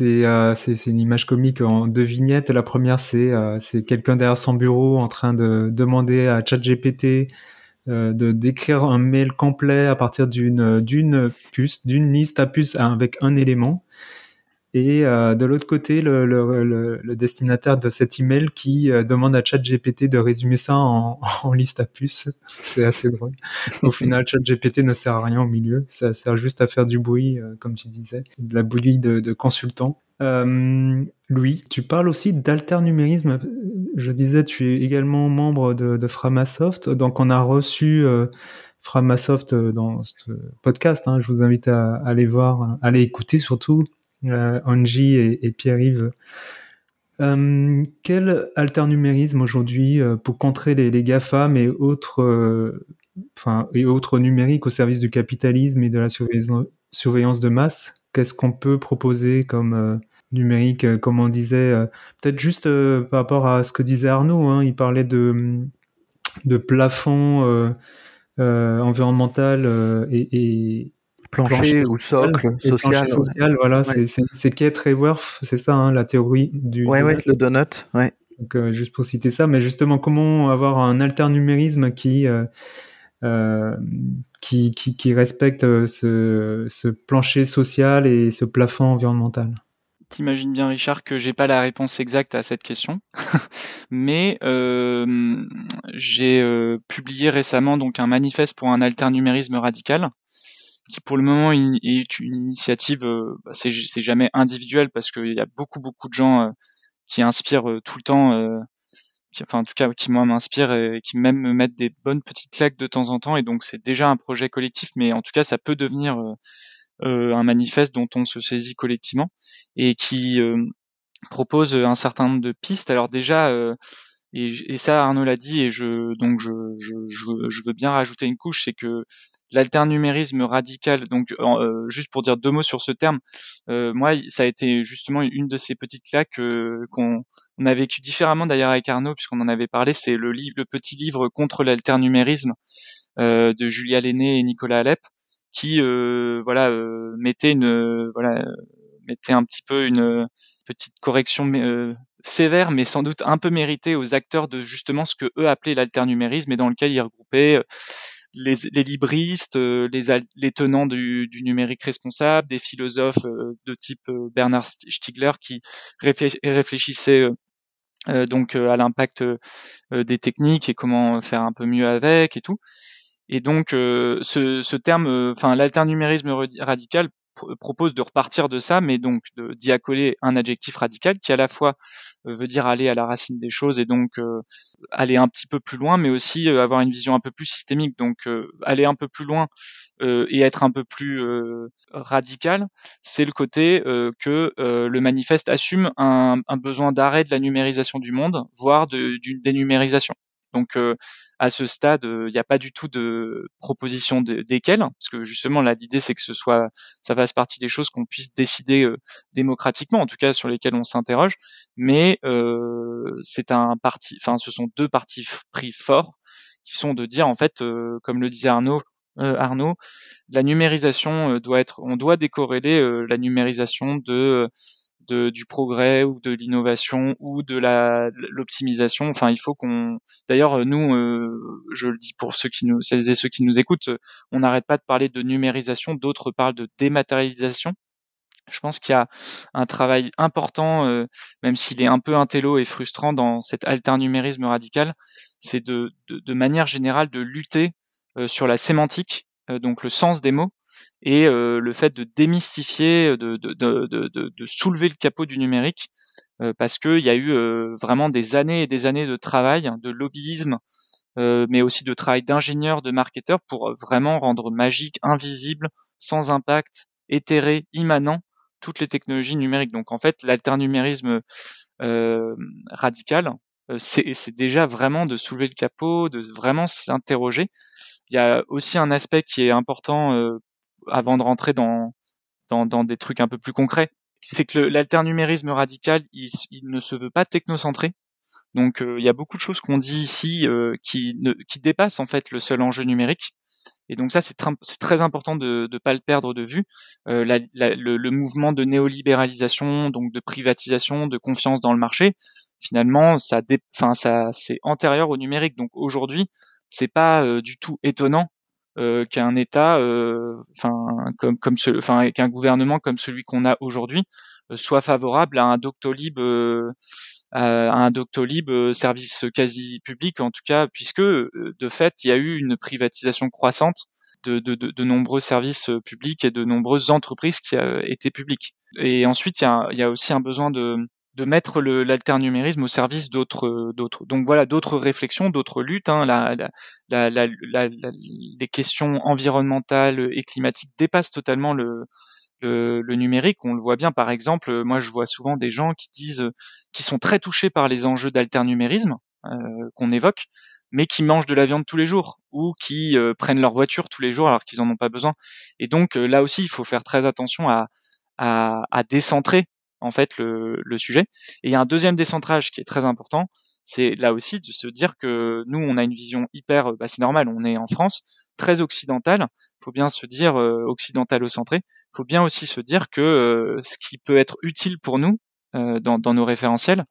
Euh, c'est une image comique en deux vignettes. La première, c'est euh, quelqu'un derrière son bureau en train de demander à ChatGPT euh, d'écrire un mail complet à partir d'une d'une puce, d'une liste à puce avec un élément. Et euh, de l'autre côté le, le, le, le, destinataire de cet email qui euh, demande à ChatGPT de résumer ça en, en liste à puces. C'est assez drôle. Au final, ChatGPT ne sert à rien au milieu, ça sert juste à faire du bruit, euh, comme tu disais, de la bouillie de, de consultants. Euh, Louis, tu parles aussi d'alternumérisme. Je disais, tu es également membre de, de Framasoft, donc on a reçu euh, Framasoft dans ce podcast. Hein. Je vous invite à, aller voir, à aller écouter surtout euh, Angie et, Pierre-Yves. Euh, quel alternumérisme aujourd'hui euh, pour contrer les, GAFAM et autres, euh, enfin, et autres numériques au service du capitalisme et de la surveillance, de masse? Qu'est-ce qu'on peut proposer comme euh, numérique, euh, comme on disait Peut-être juste par rapport à ce que disait Arnaud, hein, il parlait de, plafond environnemental et plancher, ou socle social. social voilà, ouais. c'est Kate Raworth, c'est ça, hein, la théorie du. Ouais, donut. ouais, le donut, ouais. Donc, euh, juste pour citer ça, mais justement, comment avoir un alternumérisme qui, euh, euh, qui, qui, qui, respecte ce, ce plancher social et ce plafond environnemental? T'imagines bien, Richard, que j'ai pas la réponse exacte à cette question, mais euh, j'ai euh, publié récemment donc un manifeste pour un alternumérisme radical qui pour le moment est une initiative, euh, bah, c'est jamais individuel parce qu'il y a beaucoup beaucoup de gens euh, qui inspirent euh, tout le temps, enfin en tout cas qui moi m'inspirent et qui même me mettent des bonnes petites claques de temps en temps et donc c'est déjà un projet collectif, mais en tout cas ça peut devenir un manifeste dont on se saisit collectivement et qui propose un certain nombre de pistes. Alors déjà et, ça Arnaud l'a dit et je donc je, je, je veux bien rajouter une couche, c'est que l'alternumérisme radical. Donc, euh, juste pour dire deux mots sur ce terme, euh, moi, ça a été justement une de ces petites claques euh, qu'on on a vécu différemment d'ailleurs avec Arnaud, puisqu'on en avait parlé. C'est le le petit livre contre l'alternumérisme euh, de Julia Lenné et Nicolas Alep, qui euh, voilà mettait une voilà mettait un petit peu une petite correction sévère, mais sans doute un peu méritée aux acteurs de justement ce que eux appelaient l'alternumérisme, et dans lequel ils regroupaient les, les libristes, euh, les, les tenants du, du, numérique responsable, des philosophes euh, de type euh, Bernard Stiegler qui réfléchissaient donc à l'impact des techniques et comment faire un peu mieux avec et tout. Et donc ce, terme, enfin l'alternumérisme radical propose de repartir de ça, mais donc d'y accoler un adjectif radical qui à la fois euh, veut dire aller à la racine des choses et donc euh, aller un petit peu plus loin, mais aussi euh, avoir une vision un peu plus systémique. Donc aller un peu plus loin et être un peu plus radical, c'est le côté que le manifeste assume un besoin d'arrêt de la numérisation du monde, voire d'une dénumérisation. Donc à ce stade, il n'y a pas du tout de proposition desquelles, parce que justement là l'idée c'est que ce soit, ça fasse partie des choses qu'on puisse décider démocratiquement, en tout cas sur lesquelles on s'interroge. Mais c'est un parti, enfin ce sont deux partis pris forts qui sont de dire en fait, comme le disait Arnaud, euh, Arnaud, la numérisation doit être, on doit décorréler euh, la numérisation de du progrès ou de l'innovation ou de l'optimisation. Enfin, il faut qu'on. D'ailleurs, nous, euh, je le dis pour ceux qui nous, celles et ceux qui nous écoutent, on n'arrête pas de parler de numérisation. D'autres parlent de dématérialisation. Je pense qu'il y a un travail important, euh, même s'il est un peu intello et frustrant dans cet alternumérisme radical, c'est de, manière générale de lutter euh, sur la sémantique, euh, donc le sens des mots, et euh, le fait de démystifier, de, soulever le capot du numérique, euh, parce qu'il y a eu euh, vraiment des années et des années de travail, de lobbyisme, mais aussi de travail d'ingénieur, de marketeur, pour vraiment rendre magique, invisible, sans impact, éthéré, immanent, toutes les technologies numériques. Donc en fait, l'alternumérisme radical, c'est déjà vraiment de soulever le capot, de vraiment s'interroger. Il y a aussi un aspect qui est important euh, avant de rentrer dans, dans, dans des trucs un peu plus concrets, c'est que l'alternumérisme radical, il, il, ne se veut pas technocentré. Donc euh, il y a beaucoup de choses qu'on dit ici euh, qui, ne, qui dépassent en fait le seul enjeu numérique. Et donc ça, c'est très important de ne pas le perdre de vue. Euh, la, la, le, mouvement de néolibéralisation, donc de privatisation, de confiance dans le marché, finalement, ça, enfin, ça, c'est antérieur au numérique. Donc aujourd'hui, c'est pas euh, du tout étonnant euh, qu'un État, euh, enfin comme comme ce, qu'un gouvernement comme celui qu'on a aujourd'hui soit favorable à un Doctolib à un Doctolib service quasi public en tout cas puisque de fait il y a eu une privatisation croissante de, de, de, de, nombreux services publics et de nombreuses entreprises qui étaient publiques. Et ensuite, il y a, il y a aussi un besoin de, de mettre l'alternumérisme au service d'autres d'autres. Donc voilà d'autres réflexions d'autres luttes hein. la, la, la, les questions environnementales et climatiques dépassent totalement le, le, le numérique. On le voit bien. Par exemple moi je vois souvent des gens qui disent qui sont très touchés par les enjeux d'alternumérisme euh, qu'on évoque mais qui mangent de la viande tous les jours ou qui euh, prennent leur voiture tous les jours alors qu'ils en ont pas besoin. Et donc euh, là aussi il faut faire très attention à à, à décentrer en fait le, le sujet. Et il y a un deuxième décentrage qui est très important, c'est là aussi de se dire que nous on a une vision hyper, bah, c'est normal, on est en France, très occidentale. Faut bien se dire euh, occidentalo-centré. Faut bien aussi se dire que euh, ce qui peut être utile pour nous euh, dans, dans, nos référentiels,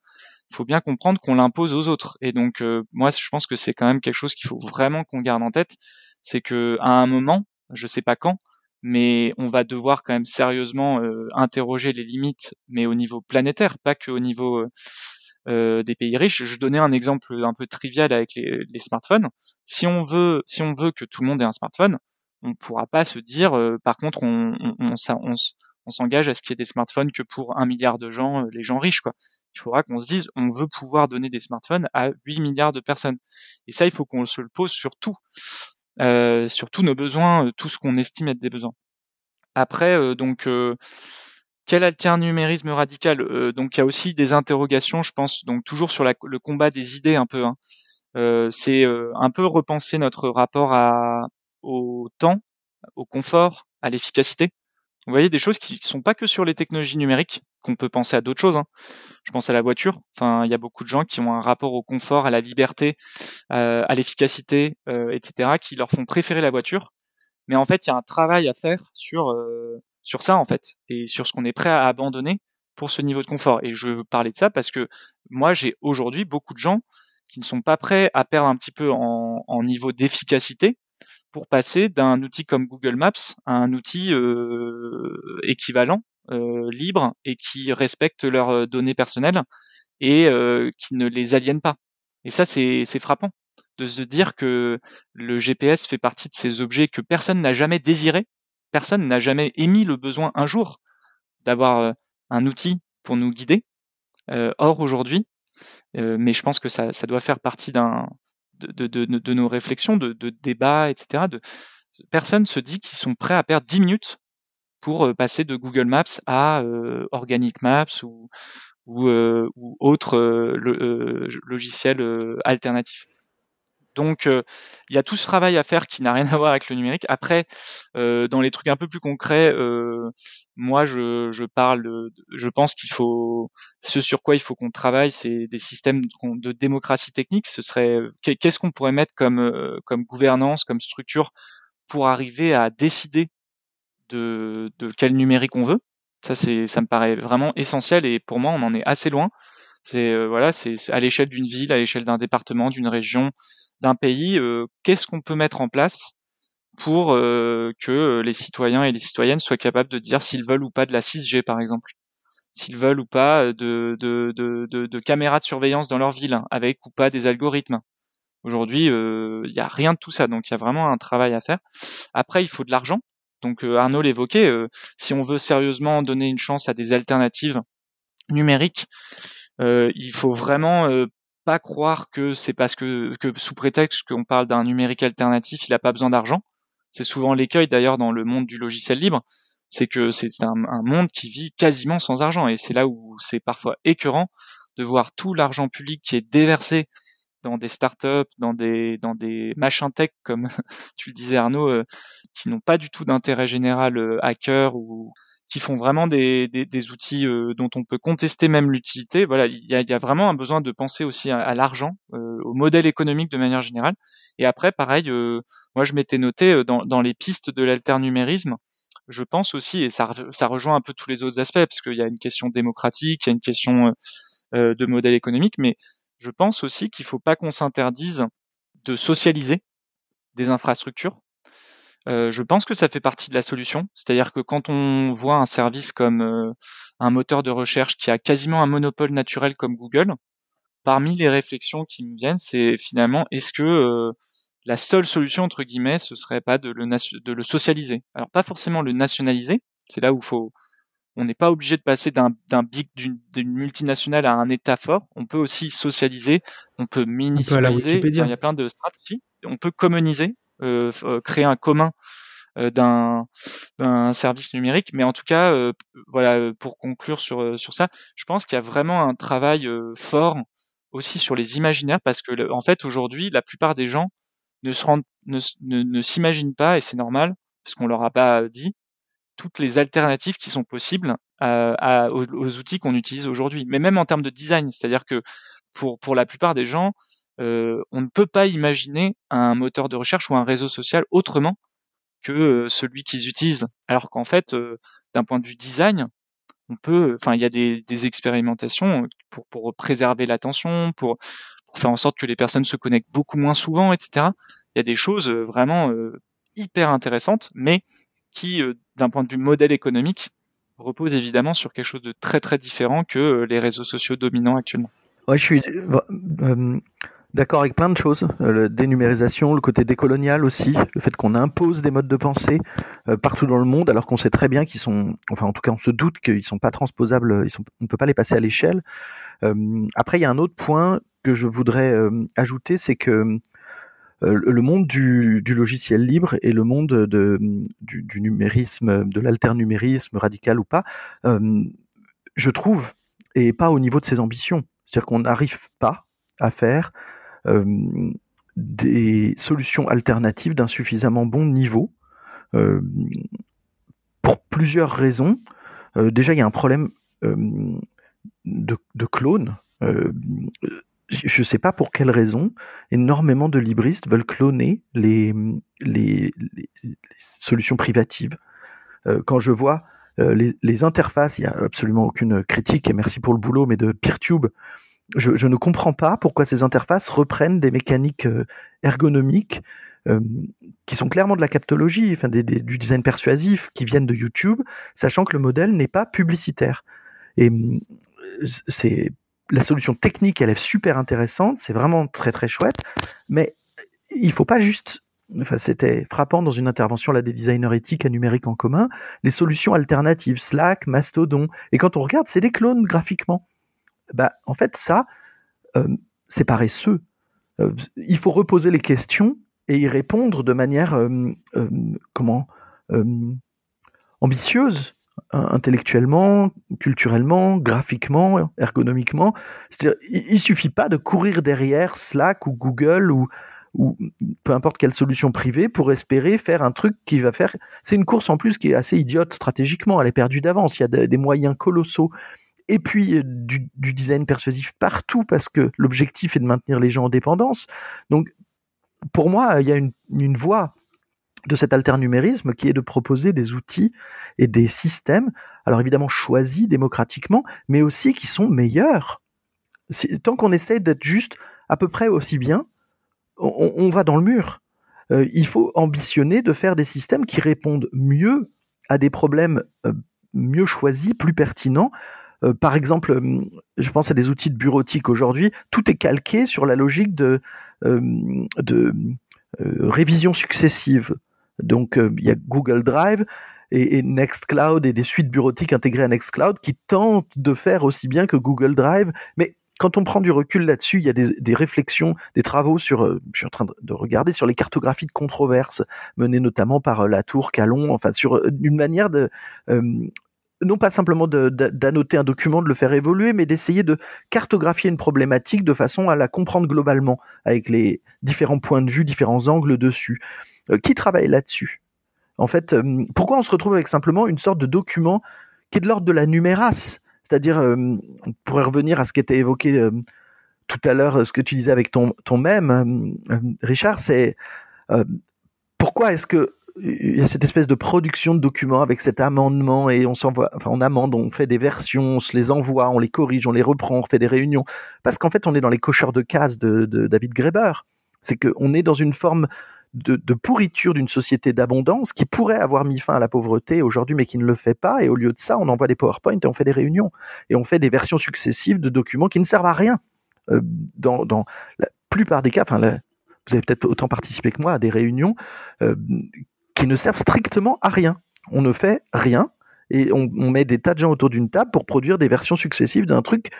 faut bien comprendre qu'on l'impose aux autres. Et donc euh, moi je pense que c'est quand même quelque chose qu'il faut vraiment qu'on garde en tête, c'est que à un moment, je sais pas quand, mais on va devoir quand même sérieusement euh, interroger les limites, mais au niveau planétaire, pas que au niveau euh, euh, des pays riches. Je donnais un exemple un peu trivial avec les, smartphones. Si on veut, si on veut que tout le monde ait un smartphone, on pourra pas se dire, par contre, on, s'engage à ce qu'il y ait des smartphones que pour un milliard de gens, les gens riches, quoi. Il faudra qu'on se dise, on veut pouvoir donner des smartphones à 8 milliards de personnes. Et ça, il faut qu'on se le pose sur tout euh, sur tous nos besoins, euh, tout ce qu'on estime être des besoins. Après, euh, donc, euh, quel alternumérisme radical Donc, il y a aussi des interrogations, je pense, donc toujours sur le combat des idées un peu. Hein. c'est un peu repenser notre rapport au temps, au confort, à l'efficacité. Vous voyez des choses qui sont pas que sur les technologies numériques, qu'on peut penser à d'autres choses. Hein. Je pense à la voiture. Enfin, il y a beaucoup de gens qui ont un rapport au confort, à la liberté, à l'efficacité, euh, etc., qui leur font préférer la voiture. Mais en fait, il y a un travail à faire sur euh, sur ça en fait, et sur ce qu'on est prêt à abandonner pour ce niveau de confort. Et je veux parler de ça parce que moi, j'ai aujourd'hui beaucoup de gens qui ne sont pas prêts à perdre un petit peu en, en niveau d'efficacité pour passer d'un outil comme Google Maps à un outil euh, équivalent, euh, libre et qui respecte leurs euh, données personnelles et qui ne les aliène pas. Et ça, c'est frappant de se dire que le GPS fait partie de ces objets que personne n'a jamais désiré, personne n'a jamais émis le besoin un jour d'avoir un outil pour nous guider. or aujourd'hui, mais je pense que ça, ça doit faire partie d'un de, de, de, nos réflexions, de, de débats, etc. De, personne se dit qu'ils sont prêts à perdre 10 minutes pour euh, passer de Google Maps à euh, Organic Maps ou, ou, euh, ou autre euh, logiciel alternatif. Donc, il y a tout ce travail à faire qui n'a rien à voir avec le numérique. Après, dans les trucs un peu plus concrets, moi, je, je, parle, je pense qu'il faut, ce sur quoi il faut qu'on travaille, c'est des systèmes de démocratie technique. Ce serait, qu'est-ce qu'on pourrait mettre comme, comme gouvernance, comme structure pour arriver à décider de, quel numérique on veut. Ça, c'est, ça me paraît vraiment essentiel et pour moi, on en est assez loin. C'est voilà, c'est à l'échelle d'une ville, à l'échelle d'un département, d'une région, d'un pays, euh, qu'est-ce qu'on peut mettre en place pour euh, que les citoyens et les citoyennes soient capables de dire s'ils veulent ou pas de la 6G par exemple, s'ils veulent ou pas de, de, de, de, caméras de surveillance dans leur ville, avec ou pas des algorithmes. Aujourd'hui, euh, il n'y a rien de tout ça, donc il y a vraiment un travail à faire. Après, il faut de l'argent. Donc Arnaud l'évoquait, si on veut sérieusement donner une chance à des alternatives numériques, il faut vraiment pas croire que c'est parce que, que sous prétexte qu'on parle d'un numérique alternatif, il n'a pas besoin d'argent. C'est souvent l'écueil d'ailleurs dans le monde du logiciel libre, c'est que c'est un, monde qui vit quasiment sans argent et c'est là où c'est parfois écœurant de voir tout l'argent public qui est déversé dans des startups, dans des dans des machins tech comme tu le disais Arnaud, euh, qui n'ont pas du tout d'intérêt général euh, hacker ou qui font vraiment des, des, des outils euh, dont on peut contester même l'utilité. Voilà, il y a, y a, vraiment un besoin de penser aussi à, l'argent, euh, au modèle économique de manière générale. Et après, pareil, euh, moi je m'étais noté dans, dans les pistes de l'alternumérisme, je pense aussi, et ça, ça rejoint un peu tous les autres aspects, parce qu'il y a une question démocratique, il y a une question de modèle économique, mais je pense aussi qu'il faut pas qu'on s'interdise de socialiser des infrastructures je pense que ça fait partie de la solution. C'est-à-dire que quand on voit un service comme un moteur de recherche qui a quasiment un monopole naturel comme Google, parmi les réflexions qui me viennent, c'est finalement est-ce que la seule solution entre guillemets, ce serait pas de le, de le socialiser? Alors pas forcément le nationaliser, c'est là où faut on n'est pas obligé de passer d'un big d'une multinationale à un État fort. On peut aussi socialiser, on peut municipaliser. il y a plein de stratégies. On peut communiser, euh, euh, créer un commun euh, d'un d'un service numérique. Mais en tout cas, euh, voilà, pour conclure sur sur ça, je pense qu'il y a vraiment un travail fort aussi sur les imaginaires parce que en fait aujourd'hui, la plupart des gens ne se rendent, ne, ne, s'imaginent pas et c'est normal parce qu'on leur a pas dit toutes les alternatives qui sont possibles aux, outils qu'on utilise aujourd'hui. Mais même en termes de design, c'est-à-dire que pour pour la plupart des gens, on ne peut pas imaginer un moteur de recherche ou un réseau social autrement que celui qu'ils utilisent. Alors qu'en fait, d'un point de vue design, on peut, enfin, il y a des, des expérimentations pour, pour préserver l'attention, pour, pour faire en sorte que les personnes se connectent beaucoup moins souvent, etc. Il y a des choses vraiment hyper intéressantes, mais qui, d'un point de vue modèle économique, reposent évidemment sur quelque chose de très très différent que les réseaux sociaux dominants actuellement. Ouais, je suis D'accord avec plein de choses, euh, la dénumérisation, le côté décolonial aussi, le fait qu'on impose des modes de pensée euh, partout dans le monde, alors qu'on sait très bien qu'ils sont, enfin en tout cas on se doute qu'ils sont pas transposables, on ne peut pas les passer à l'échelle. Euh, après, il y a un autre point que je voudrais ajouter, c'est que le monde du, logiciel libre et le monde de, du, numérisme, de l'alternumérisme, radical ou pas, je trouve, et pas au niveau de ses ambitions. C'est-à-dire qu'on n'arrive pas à faire euh, des solutions alternatives d'un suffisamment bon niveau euh, pour plusieurs raisons. Euh, déjà, il y a un problème de, de clone. Je ne sais pas pour quelle raison, énormément de libristes veulent cloner les, les, solutions privatives. quand je vois les, les, interfaces, il n'y a absolument aucune critique, et merci pour le boulot, mais de PeerTube, je, ne comprends pas pourquoi ces interfaces reprennent des mécaniques euh, ergonomiques euh, qui sont clairement de la captologie, enfin du design persuasif qui viennent de YouTube, sachant que le modèle n'est pas publicitaire. Et euh, c'est la solution technique, elle est super intéressante, c'est vraiment très très chouette, mais il faut pas juste Enfin, c'était frappant dans une intervention là des designers éthiques à numérique en commun, les solutions alternatives, Slack, Mastodon. Et quand on regarde, c'est des clones graphiquement bah, en fait, ça, euh, c'est paresseux. Euh, il faut reposer les questions et y répondre de manière, euh, comment, ambitieuse, intellectuellement, culturellement, graphiquement, ergonomiquement. C'est-à-dire, il, suffit pas de courir derrière Slack ou Google ou, ou peu importe quelle solution privée pour espérer faire un truc qui va faire. C'est une course en plus qui est assez idiote stratégiquement. Elle est perdue d'avance. Il y a des moyens colossaux et puis euh, du, design persuasif partout parce que l'objectif est de maintenir les gens en dépendance. Donc, pour moi, il y a une, voie de cet alternumérisme qui est de proposer des outils et des systèmes, alors évidemment choisis démocratiquement, mais aussi qui sont meilleurs. Tant qu'on essaie d'être juste à peu près aussi bien, on, va dans le mur. Euh, il faut ambitionner de faire des systèmes qui répondent mieux à des problèmes euh, mieux choisis, plus pertinents, euh, par exemple, je pense à des outils de bureautique aujourd'hui, tout est calqué sur la logique de, de révision successive. Donc, il y a Google Drive et, Nextcloud et des suites bureautiques intégrées à Nextcloud qui tentent de faire aussi bien que Google Drive. Mais quand on prend du recul là-dessus, il y a des, réflexions, des travaux sur, je suis en train de, regarder sur les cartographies de controverses menées notamment par Latour, Calon, enfin sur une manière de non pas simplement d'annoter un document, de le faire évoluer, mais d'essayer de cartographier une problématique de façon à la comprendre globalement, avec les différents points de vue, différents angles dessus. Euh, qui travaille là-dessus En fait, euh, pourquoi on se retrouve avec simplement une sorte de document qui est de l'ordre de la numérace C'est-à-dire, euh, on pourrait revenir à ce qui était évoqué tout à l'heure, ce que tu disais avec ton, ton même, Richard, c'est pourquoi est-ce que il y a cette espèce de production de documents avec cet amendement et on s'envoie, enfin on amende, on fait des versions, on se les envoie, on les corrige, on les reprend, on fait des réunions. Parce qu'en fait, on est dans les cocheurs de cases de, David Graeber. C'est qu'on est dans une forme de, pourriture d'une société d'abondance qui pourrait avoir mis fin à la pauvreté aujourd'hui, mais qui ne le fait pas. Et au lieu de ça, on envoie des PowerPoint et on fait des réunions. Et on fait des versions successives de documents qui ne servent à rien. Euh, dans, la plupart des cas, enfin, vous avez peut-être autant participé que moi à des réunions euh, qui ne servent strictement à rien. On ne fait rien et on, met des tas de gens autour d'une table pour produire des versions successives d'un truc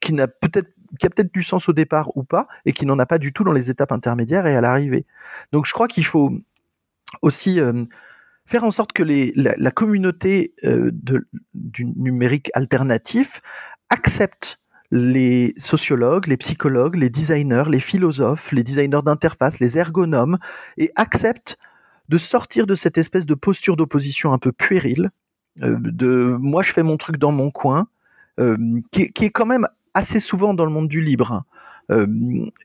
qui, n'a peut-être qui a peut-être du sens au départ ou pas, et qui n'en a pas du tout dans les étapes intermédiaires et à l'arrivée. Donc je crois qu'il faut aussi euh, faire en sorte que les, la, communauté euh, de, du numérique alternatif accepte les sociologues, les psychologues, les designers, les philosophes, les designers d'interface, les ergonomes, et accepte de sortir de cette espèce de posture d'opposition un peu puérile, euh, de moi je fais mon truc dans mon coin, qui, qui, est quand même assez souvent dans le monde du libre. Euh,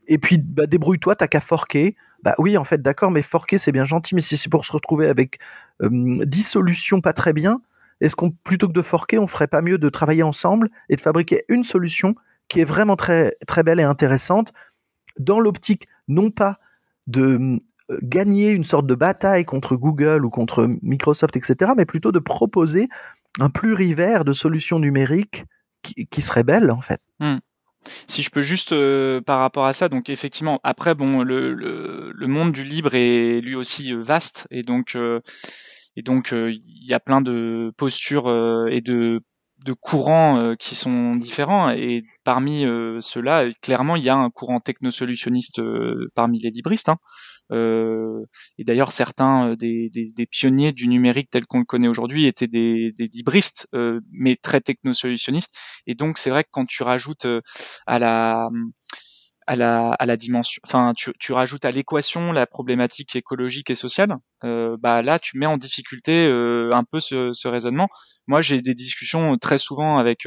et puis bah, débrouille-toi, t'as qu'à forquer. Bah oui, en fait, d'accord, mais forquer c'est bien gentil, mais si c'est pour se retrouver avec euh, 10 solutions pas très bien, est-ce qu'on plutôt que de forquer, on ferait pas mieux de travailler ensemble et de fabriquer une solution qui est vraiment très très belle et intéressante dans l'optique non pas de euh, gagner une sorte de bataille contre Google ou contre Microsoft, etc., mais plutôt de proposer un plurivers de solutions numériques qui, belle en fait. Hmm. Si je peux juste euh, par rapport à ça, donc effectivement, après bon, le, le, le, monde du libre est lui aussi euh, vaste et donc et donc il y a plein de postures et de de courants qui sont différents et parmi ceux-là, clairement, il y a un courant technosolutionniste parmi les libristes. Hein. Euh, et d'ailleurs, certains euh, des, pionniers du numérique tel qu'on le connaît aujourd'hui étaient des, des libristes, euh, mais très technosolutionnistes. Et donc, c'est vrai que quand tu rajoutes à la à la, à la dimension, enfin, tu, tu rajoutes à l'équation la problématique écologique et sociale, euh, bah là, tu mets en difficulté un peu ce, ce raisonnement. Moi, j'ai des discussions très souvent avec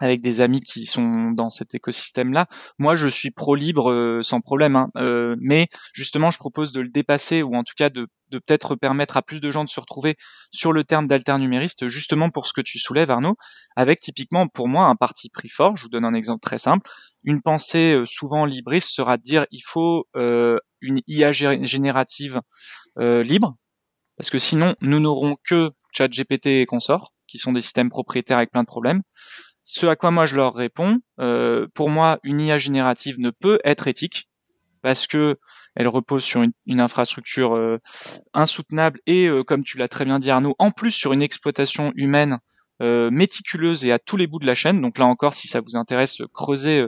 avec des amis qui sont dans cet écosystème-là. Moi, je suis pro-libre euh, sans problème, hein. euh, mais justement, je propose de le dépasser ou en tout cas de, de peut-être permettre à plus de gens de se retrouver sur le terme d'alternumériste, justement pour ce que tu soulèves, Arnaud, avec typiquement pour moi un parti pris fort. Je vous donne un exemple très simple. Une pensée euh, souvent libriste sera de dire il faut une IA générative libre, parce que sinon nous n'aurons que ChatGPT et consorts, qui sont des systèmes propriétaires avec plein de problèmes. Ce à quoi moi je leur réponds, euh, pour moi, une IA générative ne peut être éthique parce que elle repose sur une, infrastructure euh, insoutenable et, euh, comme tu l'as très bien dit Arnaud, en plus sur une exploitation humaine méticuleuse et à tous les bouts de la chaîne. Donc là encore, si ça vous intéresse, creusez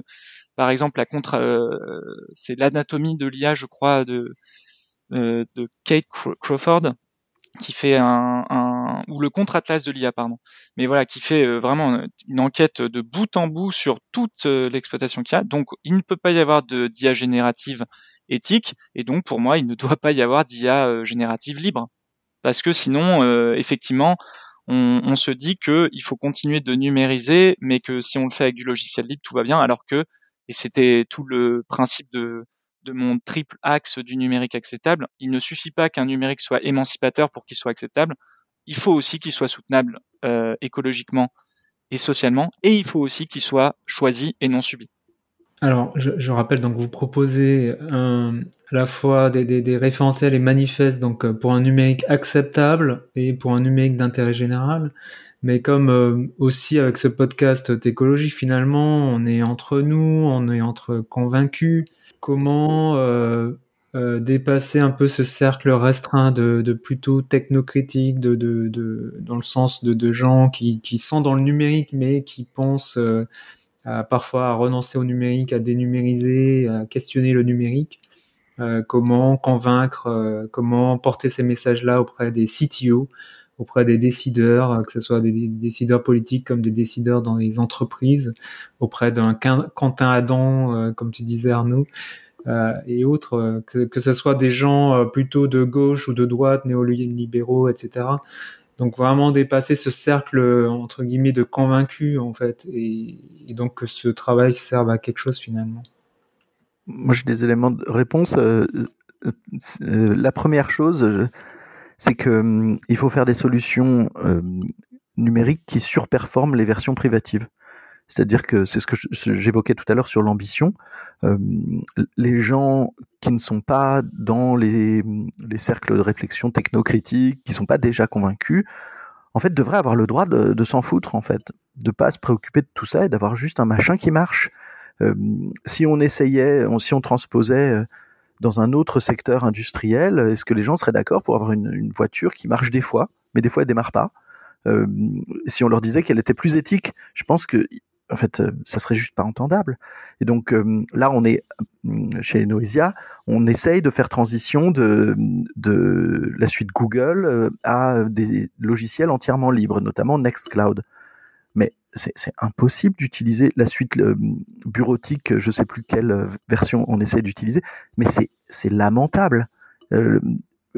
par exemple la contre, c'est l'anatomie de l'IA, je crois, de Kate Crawford qui fait un ou le contre-atlas de l'IA pardon. Mais voilà qui fait euh, vraiment une enquête de bout en bout sur toute euh, l'exploitation qu'il y a. Donc il ne peut pas y avoir d'IA générative éthique. Et donc pour moi il ne doit pas y avoir d'IA euh, générative libre. Parce que sinon effectivement on, se dit que il faut continuer de numériser mais que si on le fait avec du logiciel libre tout va bien. Alors que et c'était tout le principe de mon triple axe du numérique acceptable, il ne suffit pas qu'un numérique soit émancipateur pour qu'il soit acceptable, il faut aussi qu'il soit soutenable euh, écologiquement et socialement, et il faut aussi qu'il soit choisi et non subi. Alors, je, rappelle donc vous proposez à la fois des, référentiels et manifestes donc euh, pour un numérique acceptable et pour un numérique d'intérêt général. Mais comme euh, aussi avec ce podcast d'écologie, finalement, on est entre nous, on est entre convaincus comment euh, dépasser un peu ce cercle restreint de, de plutôt technocritique, de, de, de, dans le sens de, de gens qui, qui sont dans le numérique mais qui pensent euh, parfois à renoncer au numérique, à dénumériser, à questionner le numérique. Euh, comment convaincre, comment porter ces messages-là auprès des CTO, auprès des décideurs, que ce soit des décideurs politiques comme des décideurs dans les entreprises, auprès d'un Quentin Adam, comme tu disais Arnaud, et autres, euh, que, ce soit des gens plutôt de gauche ou de droite, néolibéraux, etc. Donc vraiment dépasser ce cercle entre guillemets de convaincus en fait, et, donc que ce travail serve à quelque chose finalement. Moi j'ai des éléments de réponse. la première chose, c'est que hum, il faut faire des solutions numériques qui surperforment les versions privatives. C'est-à-dire que c'est ce que j'évoquais tout à l'heure sur l'ambition. Les gens qui ne sont pas dans les, les cercles de réflexion technocritique, qui sont pas déjà convaincus, en fait, devraient avoir le droit de, s'en foutre, en fait, de pas se préoccuper de tout ça et d'avoir juste un machin qui marche. Si on essayait, si on transposait euh, dans un autre secteur industriel, est-ce que les gens seraient d'accord pour avoir une, voiture qui marche des fois, mais des fois elle démarre pas? Si on leur disait qu'elle était plus éthique, je pense que en fait, euh, ça serait juste pas entendable. Et donc euh, là, on est chez Noesia, on essaye de faire transition de, la suite Google euh, à des logiciels entièrement libres, notamment Nextcloud. Mais c'est impossible d'utiliser la suite bureautique, je sais plus quelle version on essaie d'utiliser, mais c'est lamentable. Euh,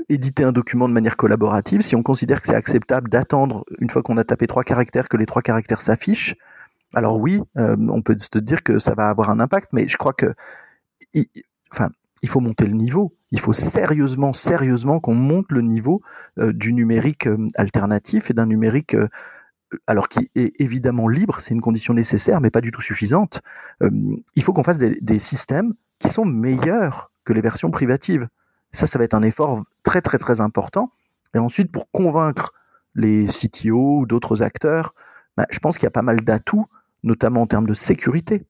éditer un document de manière collaborative, si on considère que c'est acceptable d'attendre, une fois qu'on a tapé trois caractères, que les trois caractères s'affichent, alors oui, euh, on peut se dire que ça va avoir un impact, mais je crois que, il, enfin, il faut monter le niveau. Il faut sérieusement, sérieusement qu'on monte le niveau euh, du numérique euh, alternatif et d'un numérique, alors qui est évidemment libre, c'est une condition nécessaire, mais pas du tout suffisante. Il faut qu'on fasse des, des, systèmes qui sont meilleurs que les versions privatives. Ça, ça va être un effort très, très, très important. Et ensuite, pour convaincre les CTO ou d'autres acteurs, bah, je pense qu'il y a pas mal d'atouts notamment en termes de sécurité.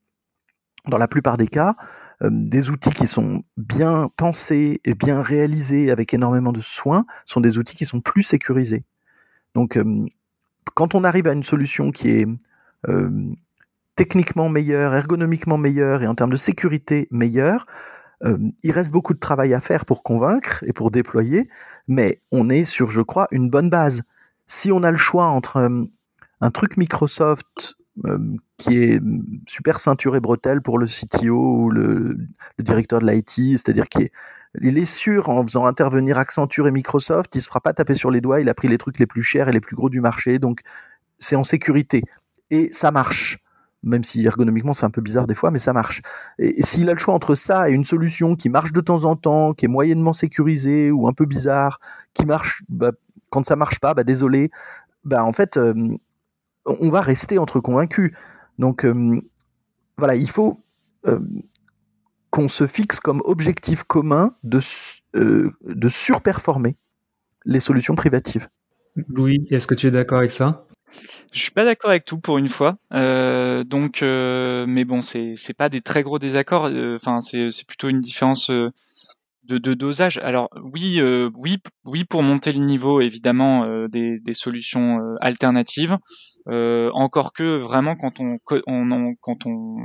Dans la plupart des cas, euh, des outils qui sont bien pensés et bien réalisés avec énormément de soins sont des outils qui sont plus sécurisés. Donc, euh, quand on arrive à une solution qui est euh, techniquement meilleure, ergonomiquement meilleure et en termes de sécurité meilleure, il reste beaucoup de travail à faire pour convaincre et pour déployer, mais on est sur, je crois, une bonne base. Si on a le choix entre un truc Microsoft qui est super ceinturé bretelle pour le CTO ou le, directeur de l'IT, c'est-à-dire qui est il est sûr en faisant intervenir Accenture et Microsoft, il se fera pas taper sur les doigts, il a pris les trucs les plus chers et les plus gros du marché, donc c'est en sécurité. Et ça marche. Même si ergonomiquement c'est un peu bizarre des fois, mais ça marche. Et, et s'il a le choix entre ça et une solution qui marche de temps en temps, qui est moyennement sécurisée ou un peu bizarre, qui marche, bah, quand ça marche pas, bah désolé, bah en fait, euh, on va rester entre convaincus. Donc euh, voilà, il faut euh, qu'on se fixe comme objectif commun de, euh, de surperformer les solutions privatives. Louis, est-ce que tu es d'accord avec ça? Je suis pas d'accord avec tout pour une fois. Euh, donc, euh, mais bon, c'est c'est pas des très gros désaccords. Enfin, c'est c'est plutôt une différence de, de dosage. Alors oui, oui, oui pour monter le niveau évidemment des des solutions alternatives. Euh, encore que vraiment quand on, on, quand on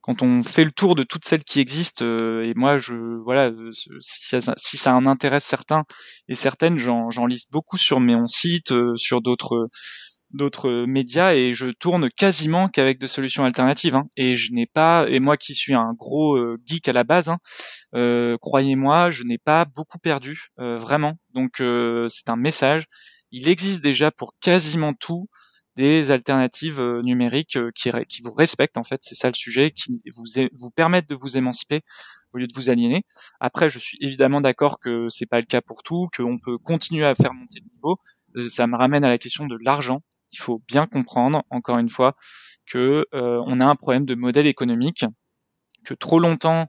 quand on fait le tour de toutes celles qui existent euh, et moi je voilà si ça, si ça en intéresse certains et certaines j'en liste beaucoup sur mon site euh, sur d'autres d'autres médias et je tourne quasiment qu'avec des solutions alternatives hein, et je n'ai pas et moi qui suis un gros euh, geek à la base hein, euh, croyez-moi je n'ai pas beaucoup perdu euh, vraiment. Donc c'est un message. Il existe déjà pour quasiment tout des alternatives euh, numériques euh, qui, vous respectent en fait, c'est ça le sujet, qui vous, permettent de vous émanciper au lieu de vous aliéner. Après, je suis évidemment d'accord que c'est pas le cas pour tout, qu'on peut continuer à faire monter le niveau. Euh, ça me ramène à la question de l'argent. Il faut bien comprendre, encore une fois, que on a un problème de modèle économique, que trop longtemps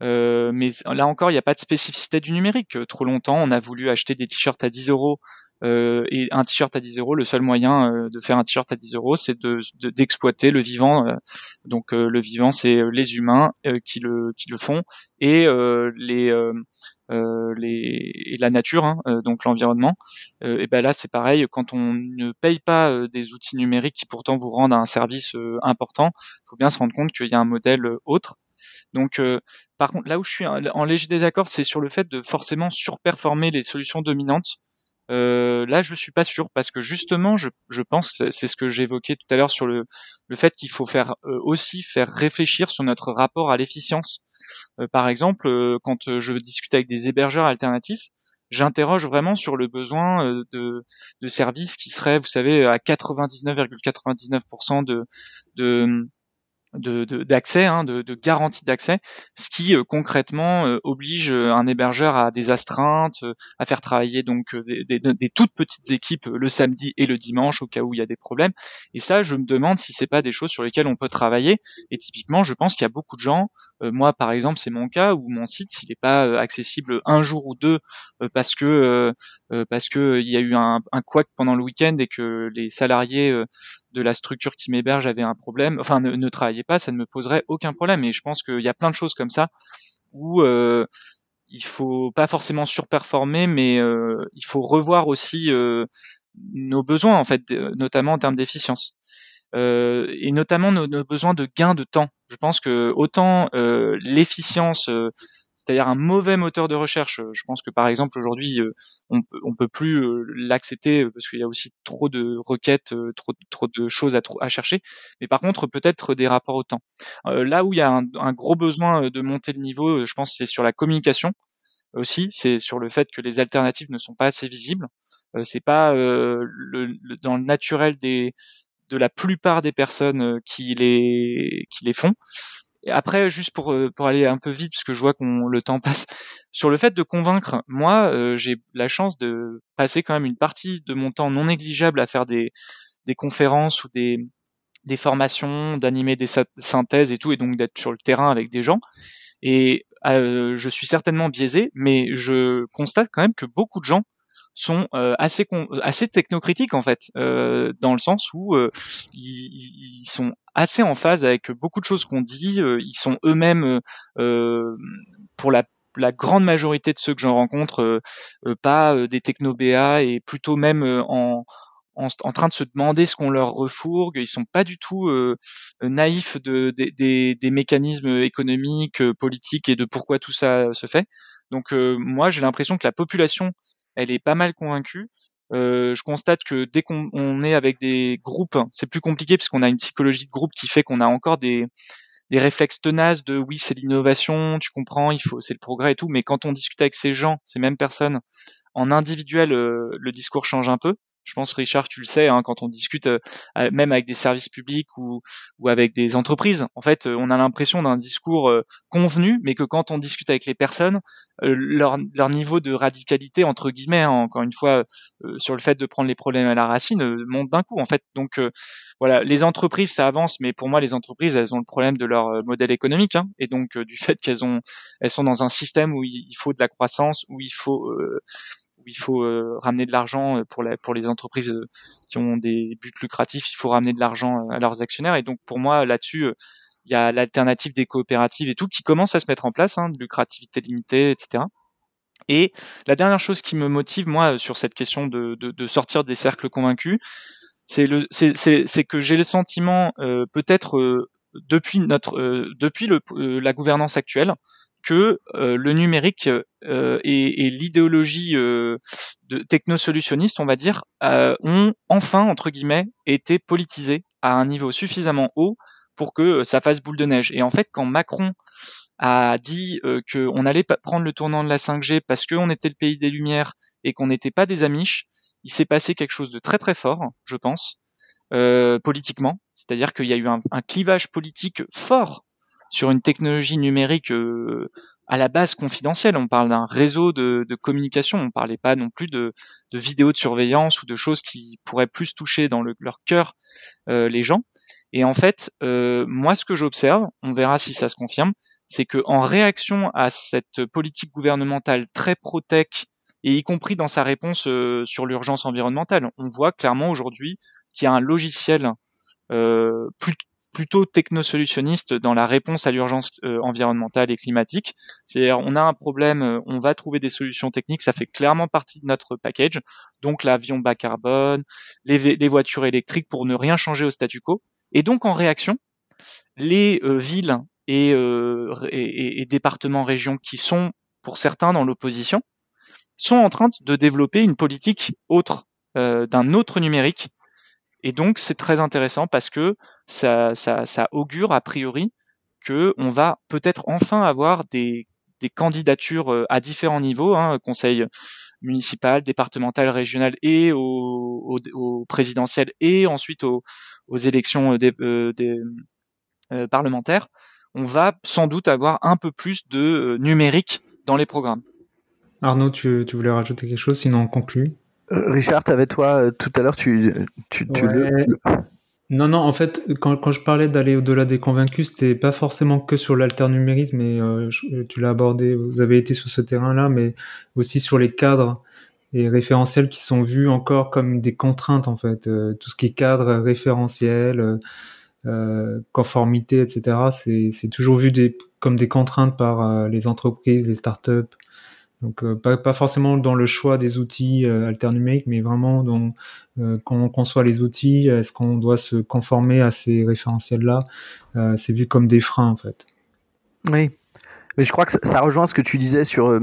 mais là encore, il n'y a pas de spécificité du numérique. Trop longtemps, on a voulu acheter des t-shirts à 10 euros euh, et un t-shirt à 10 euros, le seul moyen euh, de faire un t-shirt à 10 euros, c'est de, d'exploiter le vivant. Euh, donc le vivant, c'est les humains qui le qui le font et les les et la nature, hein, donc l'environnement. et ben là, c'est pareil. Quand on ne paye pas des outils numériques qui pourtant vous rendent un service important, faut bien se rendre compte qu'il y a un modèle autre. Donc, par contre, là où je suis en léger désaccord, c'est sur le fait de forcément surperformer les solutions dominantes. Euh, là, je suis pas sûr parce que justement, je, pense, c'est ce que j'évoquais tout à l'heure sur le, le fait qu'il faut faire euh, aussi faire réfléchir sur notre rapport à l'efficience. Euh, par exemple, quand je discute avec des hébergeurs alternatifs, j'interroge vraiment sur le besoin de, de services qui seraient, vous savez, à 99,99% ,99 de, de d'accès, hein, de, de, garantie d'accès, ce qui euh, concrètement euh, oblige euh, un hébergeur à des astreintes, à faire travailler donc des, des, des, toutes petites équipes le samedi et le dimanche au cas où il y a des problèmes. Et ça, je me demande si c'est pas des choses sur lesquelles on peut travailler. Et typiquement, je pense qu'il y a beaucoup de gens. moi, par exemple, c'est mon cas où mon site, s'il n'est pas accessible un jour ou deux parce que parce que il y a eu un, un pendant le week-end et que les salariés de la structure qui m'héberge avait un problème, enfin ne, ne, travaillait pas, ça ne me poserait aucun problème. Et je pense qu'il y a plein de choses comme ça où euh, il faut pas forcément surperformer, mais euh, il faut revoir aussi euh, nos besoins en fait, notamment en termes d'efficience. Euh, et notamment nos, nos, besoins de gain de temps. Je pense que autant euh, l'efficience c'est-à-dire un mauvais moteur de recherche. Je pense que par exemple aujourd'hui, euh, on, on peut plus euh, l'accepter parce qu'il y a aussi trop de requêtes, euh, trop, de choses à, chercher. Mais par contre, peut-être des rapports au temps. là où il y a un, gros besoin de monter le niveau, je pense, c'est sur la communication aussi. C'est sur le fait que les alternatives ne sont pas assez visibles. c'est pas dans le naturel de la plupart des personnes qui les font. Et après, juste pour euh, pour aller un peu vite, parce que je vois qu'on le temps passe, sur le fait de convaincre, moi, euh, j'ai la chance de passer quand même une partie de mon temps non négligeable à faire des des conférences ou des des formations, d'animer des synthèses et tout, et donc d'être sur le terrain avec des gens. Et euh, je suis certainement biaisé, mais je constate quand même que beaucoup de gens sont euh, assez assez technocritiques en fait, euh, dans le sens où euh, ils, ils, sont assez en phase avec beaucoup de choses qu'on dit. ils sont eux-mêmes pour la la grande majorité de ceux que j'en rencontre, pas des techno BA et plutôt même en, en, en, train de se demander ce qu'on leur refourgue. Ils sont pas du tout euh, naïfs de, de, des, des, mécanismes économiques, politiques et de pourquoi tout ça se fait. Donc moi, j'ai l'impression que la population elle est pas mal convaincue. Euh, je constate que dès qu'on est avec des groupes, c'est plus compliqué puisqu'on a une psychologie de groupe qui fait qu'on a encore des, des réflexes tenaces de oui c'est l'innovation, tu comprends, il faut c'est le progrès et tout. Mais quand on discute avec ces gens, ces mêmes personnes, en individuel, euh, le discours change un peu je pense Richard tu le sais hein, quand on discute euh, même avec des services publics ou, ou avec des entreprises en fait euh, on a l'impression d'un discours euh, convenu mais que quand on discute avec les personnes leur, leur niveau de radicalité entre guillemets hein, encore une fois sur le fait de prendre les problèmes à la racine monte d'un coup en fait. Donc voilà les entreprises ça avance mais pour moi les entreprises elles ont le problème de leur modèle économique hein, et donc du fait qu'elles ont elles sont dans un système où il faut de la croissance où il faut où il faut euh, ramener de l'argent euh, pour, la, pour les entreprises euh, qui ont des buts lucratifs, il faut ramener de l'argent à leurs actionnaires. Et donc pour moi là-dessus, il y a l'alternative des coopératives et tout qui commence à se mettre en place, hein, de lucrativité limitée, etc. Et la dernière chose qui me motive moi sur cette question de, de, de sortir des cercles convaincus, c'est que j'ai le sentiment peut-être depuis notre depuis le, la gouvernance actuelle que euh, le numérique euh, et, et l'idéologie euh, de technosolutionniste, on va dire, ont enfin entre guillemets été politisés à un niveau suffisamment haut pour que ça fasse boule de neige. Et en fait, quand Macron a dit qu'on allait prendre le tournant de la 5G parce qu'on était le pays des Lumières et qu'on n'était pas des Amish, il s'est passé quelque chose de très très fort, je pense, euh, politiquement. C'est-à-dire qu'il y a eu un, un, clivage politique fort sur une technologie numérique euh, à la base confidentielle. On parle d'un réseau de, communication. On parlait pas non plus de, de, vidéos de surveillance ou de choses qui pourraient plus toucher dans le, leur cœur euh, les gens. Et en fait, euh, moi, ce que j'observe, on verra si ça se confirme, c'est que en réaction à cette politique gouvernementale très pro-tech et y compris dans sa réponse sur l'urgence environnementale, on voit clairement aujourd'hui qu'il y a un logiciel plus, plutôt technosolutionniste dans la réponse à l'urgence euh, environnementale et climatique. C'est-à-dire, on a un problème, euh, on va trouver des solutions techniques, ça fait clairement partie de notre package. Donc l'avion bas carbone, les, voitures électriques pour ne rien changer au statu quo. Et donc en réaction, les euh, villes et, départements, régions qui sont pour certains dans l'opposition sont en train de développer une politique autre d'un autre numérique et donc c'est très intéressant parce que ça, augure a priori que on va peut-être enfin avoir des, candidatures euh, à différents niveaux, hein, conseil municipal, départemental, régional et au, présidentiel et ensuite aux, élections euh, des, parlementaire, on va sans doute avoir un peu plus de numérique dans les programmes. Arnaud, tu, voulais rajouter quelque chose, sinon on conclut? Richard, avec toi tout à l'heure, tu, tu, Non, non, en fait, quand, quand je parlais d'aller au-delà des convaincus, c'était pas forcément que sur l'alternumérisme, mais tu l'as abordé, vous avez été sur ce terrain-là, mais aussi sur les cadres et référentiels qui sont vus encore comme des contraintes en fait. Euh, tout ce qui est cadre référentiel, euh, euh conformité, etc. C'est toujours vu des, comme des contraintes par euh, les entreprises, les startups. Donc pas, pas, forcément dans le choix des outils alternumériques, mais vraiment dans quand on conçoit les outils, est-ce qu'on doit se conformer à ces référentiels-là C'est vu comme des freins en fait. Oui, mais je crois que ça rejoint ce que tu disais sur euh,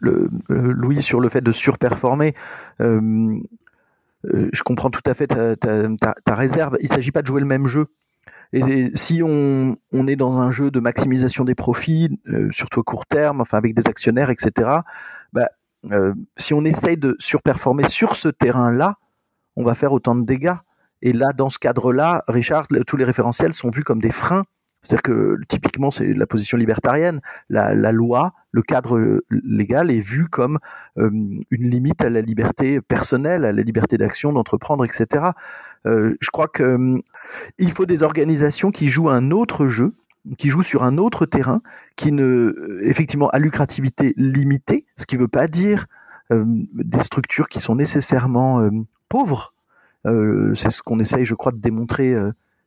le, euh, Louis sur le fait de surperformer. Euh, je comprends tout à fait ta, réserve. Il ne s'agit pas de jouer le même jeu. Et si on, est dans un jeu de maximisation des profits, surtout à court terme, enfin avec des actionnaires, etc., bah, si on essaye de surperformer sur ce terrain-là, on va faire autant de dégâts. Et là, dans ce cadre-là, Richard, tous les référentiels sont vus comme des freins c'est-à-dire que typiquement, c'est la position libertarienne. La, loi, le cadre légal est vu comme euh, une limite à la liberté personnelle, à la liberté d'action, d'entreprendre, etc. Euh, je crois que euh, il faut des organisations qui jouent un autre jeu, qui jouent sur un autre terrain, qui ne, effectivement, à lucrativité limitée, ce qui ne veut pas dire des structures qui sont nécessairement pauvres. c'est ce qu'on essaye, je crois, de démontrer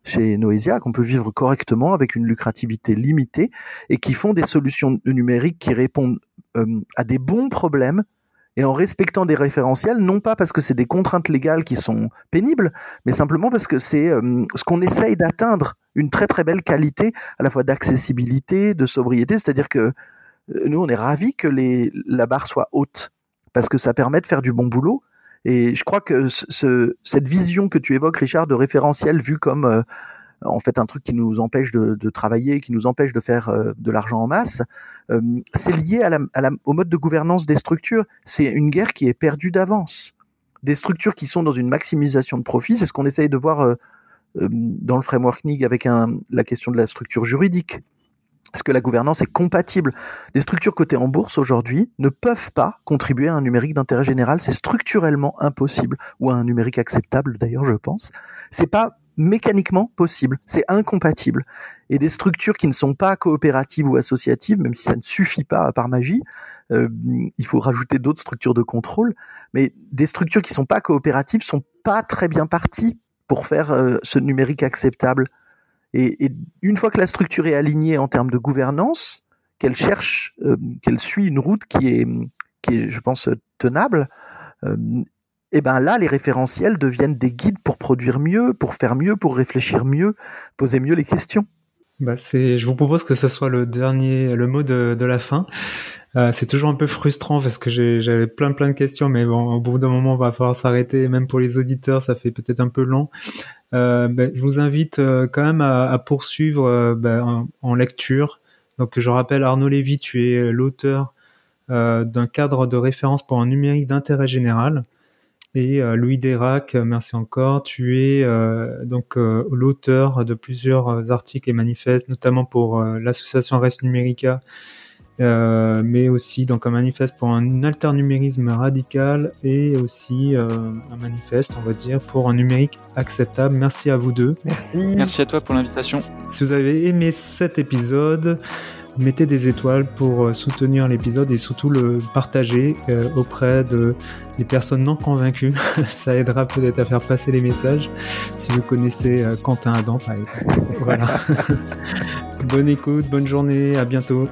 chez Noesia, qu'on peut vivre correctement avec une lucrativité limitée et qui font des solutions numériques qui répondent euh, à des bons problèmes et en respectant des référentiels, non pas parce que c'est des contraintes légales qui sont pénibles, mais simplement parce que c'est euh, ce qu'on essaye d'atteindre, une très très belle qualité à la fois d'accessibilité, de sobriété, c'est-à-dire que euh, nous on est ravis que les, la barre soit haute parce que ça permet de faire du bon boulot. Et je crois que ce, cette vision que tu évoques, Richard, de référentiel vu comme euh, en fait un truc qui nous empêche de, travailler, qui nous empêche de faire euh, de l'argent en masse, euh, c'est lié au mode de gouvernance des structures. C'est une guerre qui est perdue d'avance. Des structures qui sont dans une maximisation de profit, c'est ce qu'on essaye de voir dans le framework NIG avec la question de la structure juridique. Est-ce que la gouvernance est compatible? Les structures cotées en bourse aujourd'hui ne peuvent pas contribuer à un numérique d'intérêt général. C'est structurellement impossible, ou à un numérique acceptable d'ailleurs, je pense. C'est pas mécaniquement possible. C'est incompatible. Et des structures qui ne sont pas coopératives ou associatives, même si ça ne suffit pas par magie, euh, il faut rajouter d'autres structures de contrôle. Mais des structures qui ne sont pas coopératives sont pas très bien parties pour faire euh, ce numérique acceptable. Et, une fois que la structure est alignée en termes de gouvernance, qu'elle cherche, euh, qu'elle suit une route qui est, je pense, tenable, et ben là, les référentiels deviennent des guides pour produire mieux, pour faire mieux, pour réfléchir mieux, poser mieux les questions. Bah c'est, je vous propose que ce soit le dernier, mot de, la fin. Euh, c'est toujours un peu frustrant parce que j'avais plein plein de questions, mais bon, au bout d'un moment, on va falloir s'arrêter. Même pour les auditeurs, ça fait peut-être un peu long. Euh, ben, je vous invite euh, quand même à, poursuivre ben, en, lecture. Donc, je rappelle, Arnaud Lévy, tu es l'auteur d'un cadre de référence pour un numérique d'intérêt général. Et Louis Dérac, merci encore. Tu es donc l'auteur de plusieurs articles et manifestes, notamment pour l'association Res Numérica euh, mais aussi donc un manifeste pour un alternumérisme radical et aussi euh, un manifeste, on va dire, pour un numérique acceptable. Merci à vous deux. Merci. Merci à toi pour l'invitation. Si vous avez aimé cet épisode, mettez des étoiles pour euh, soutenir l'épisode et surtout le partager auprès de des personnes non convaincues. Ça aidera peut-être à faire passer les messages. Si vous connaissez Quentin Adam, par exemple. voilà. bonne écoute, bonne journée, à bientôt.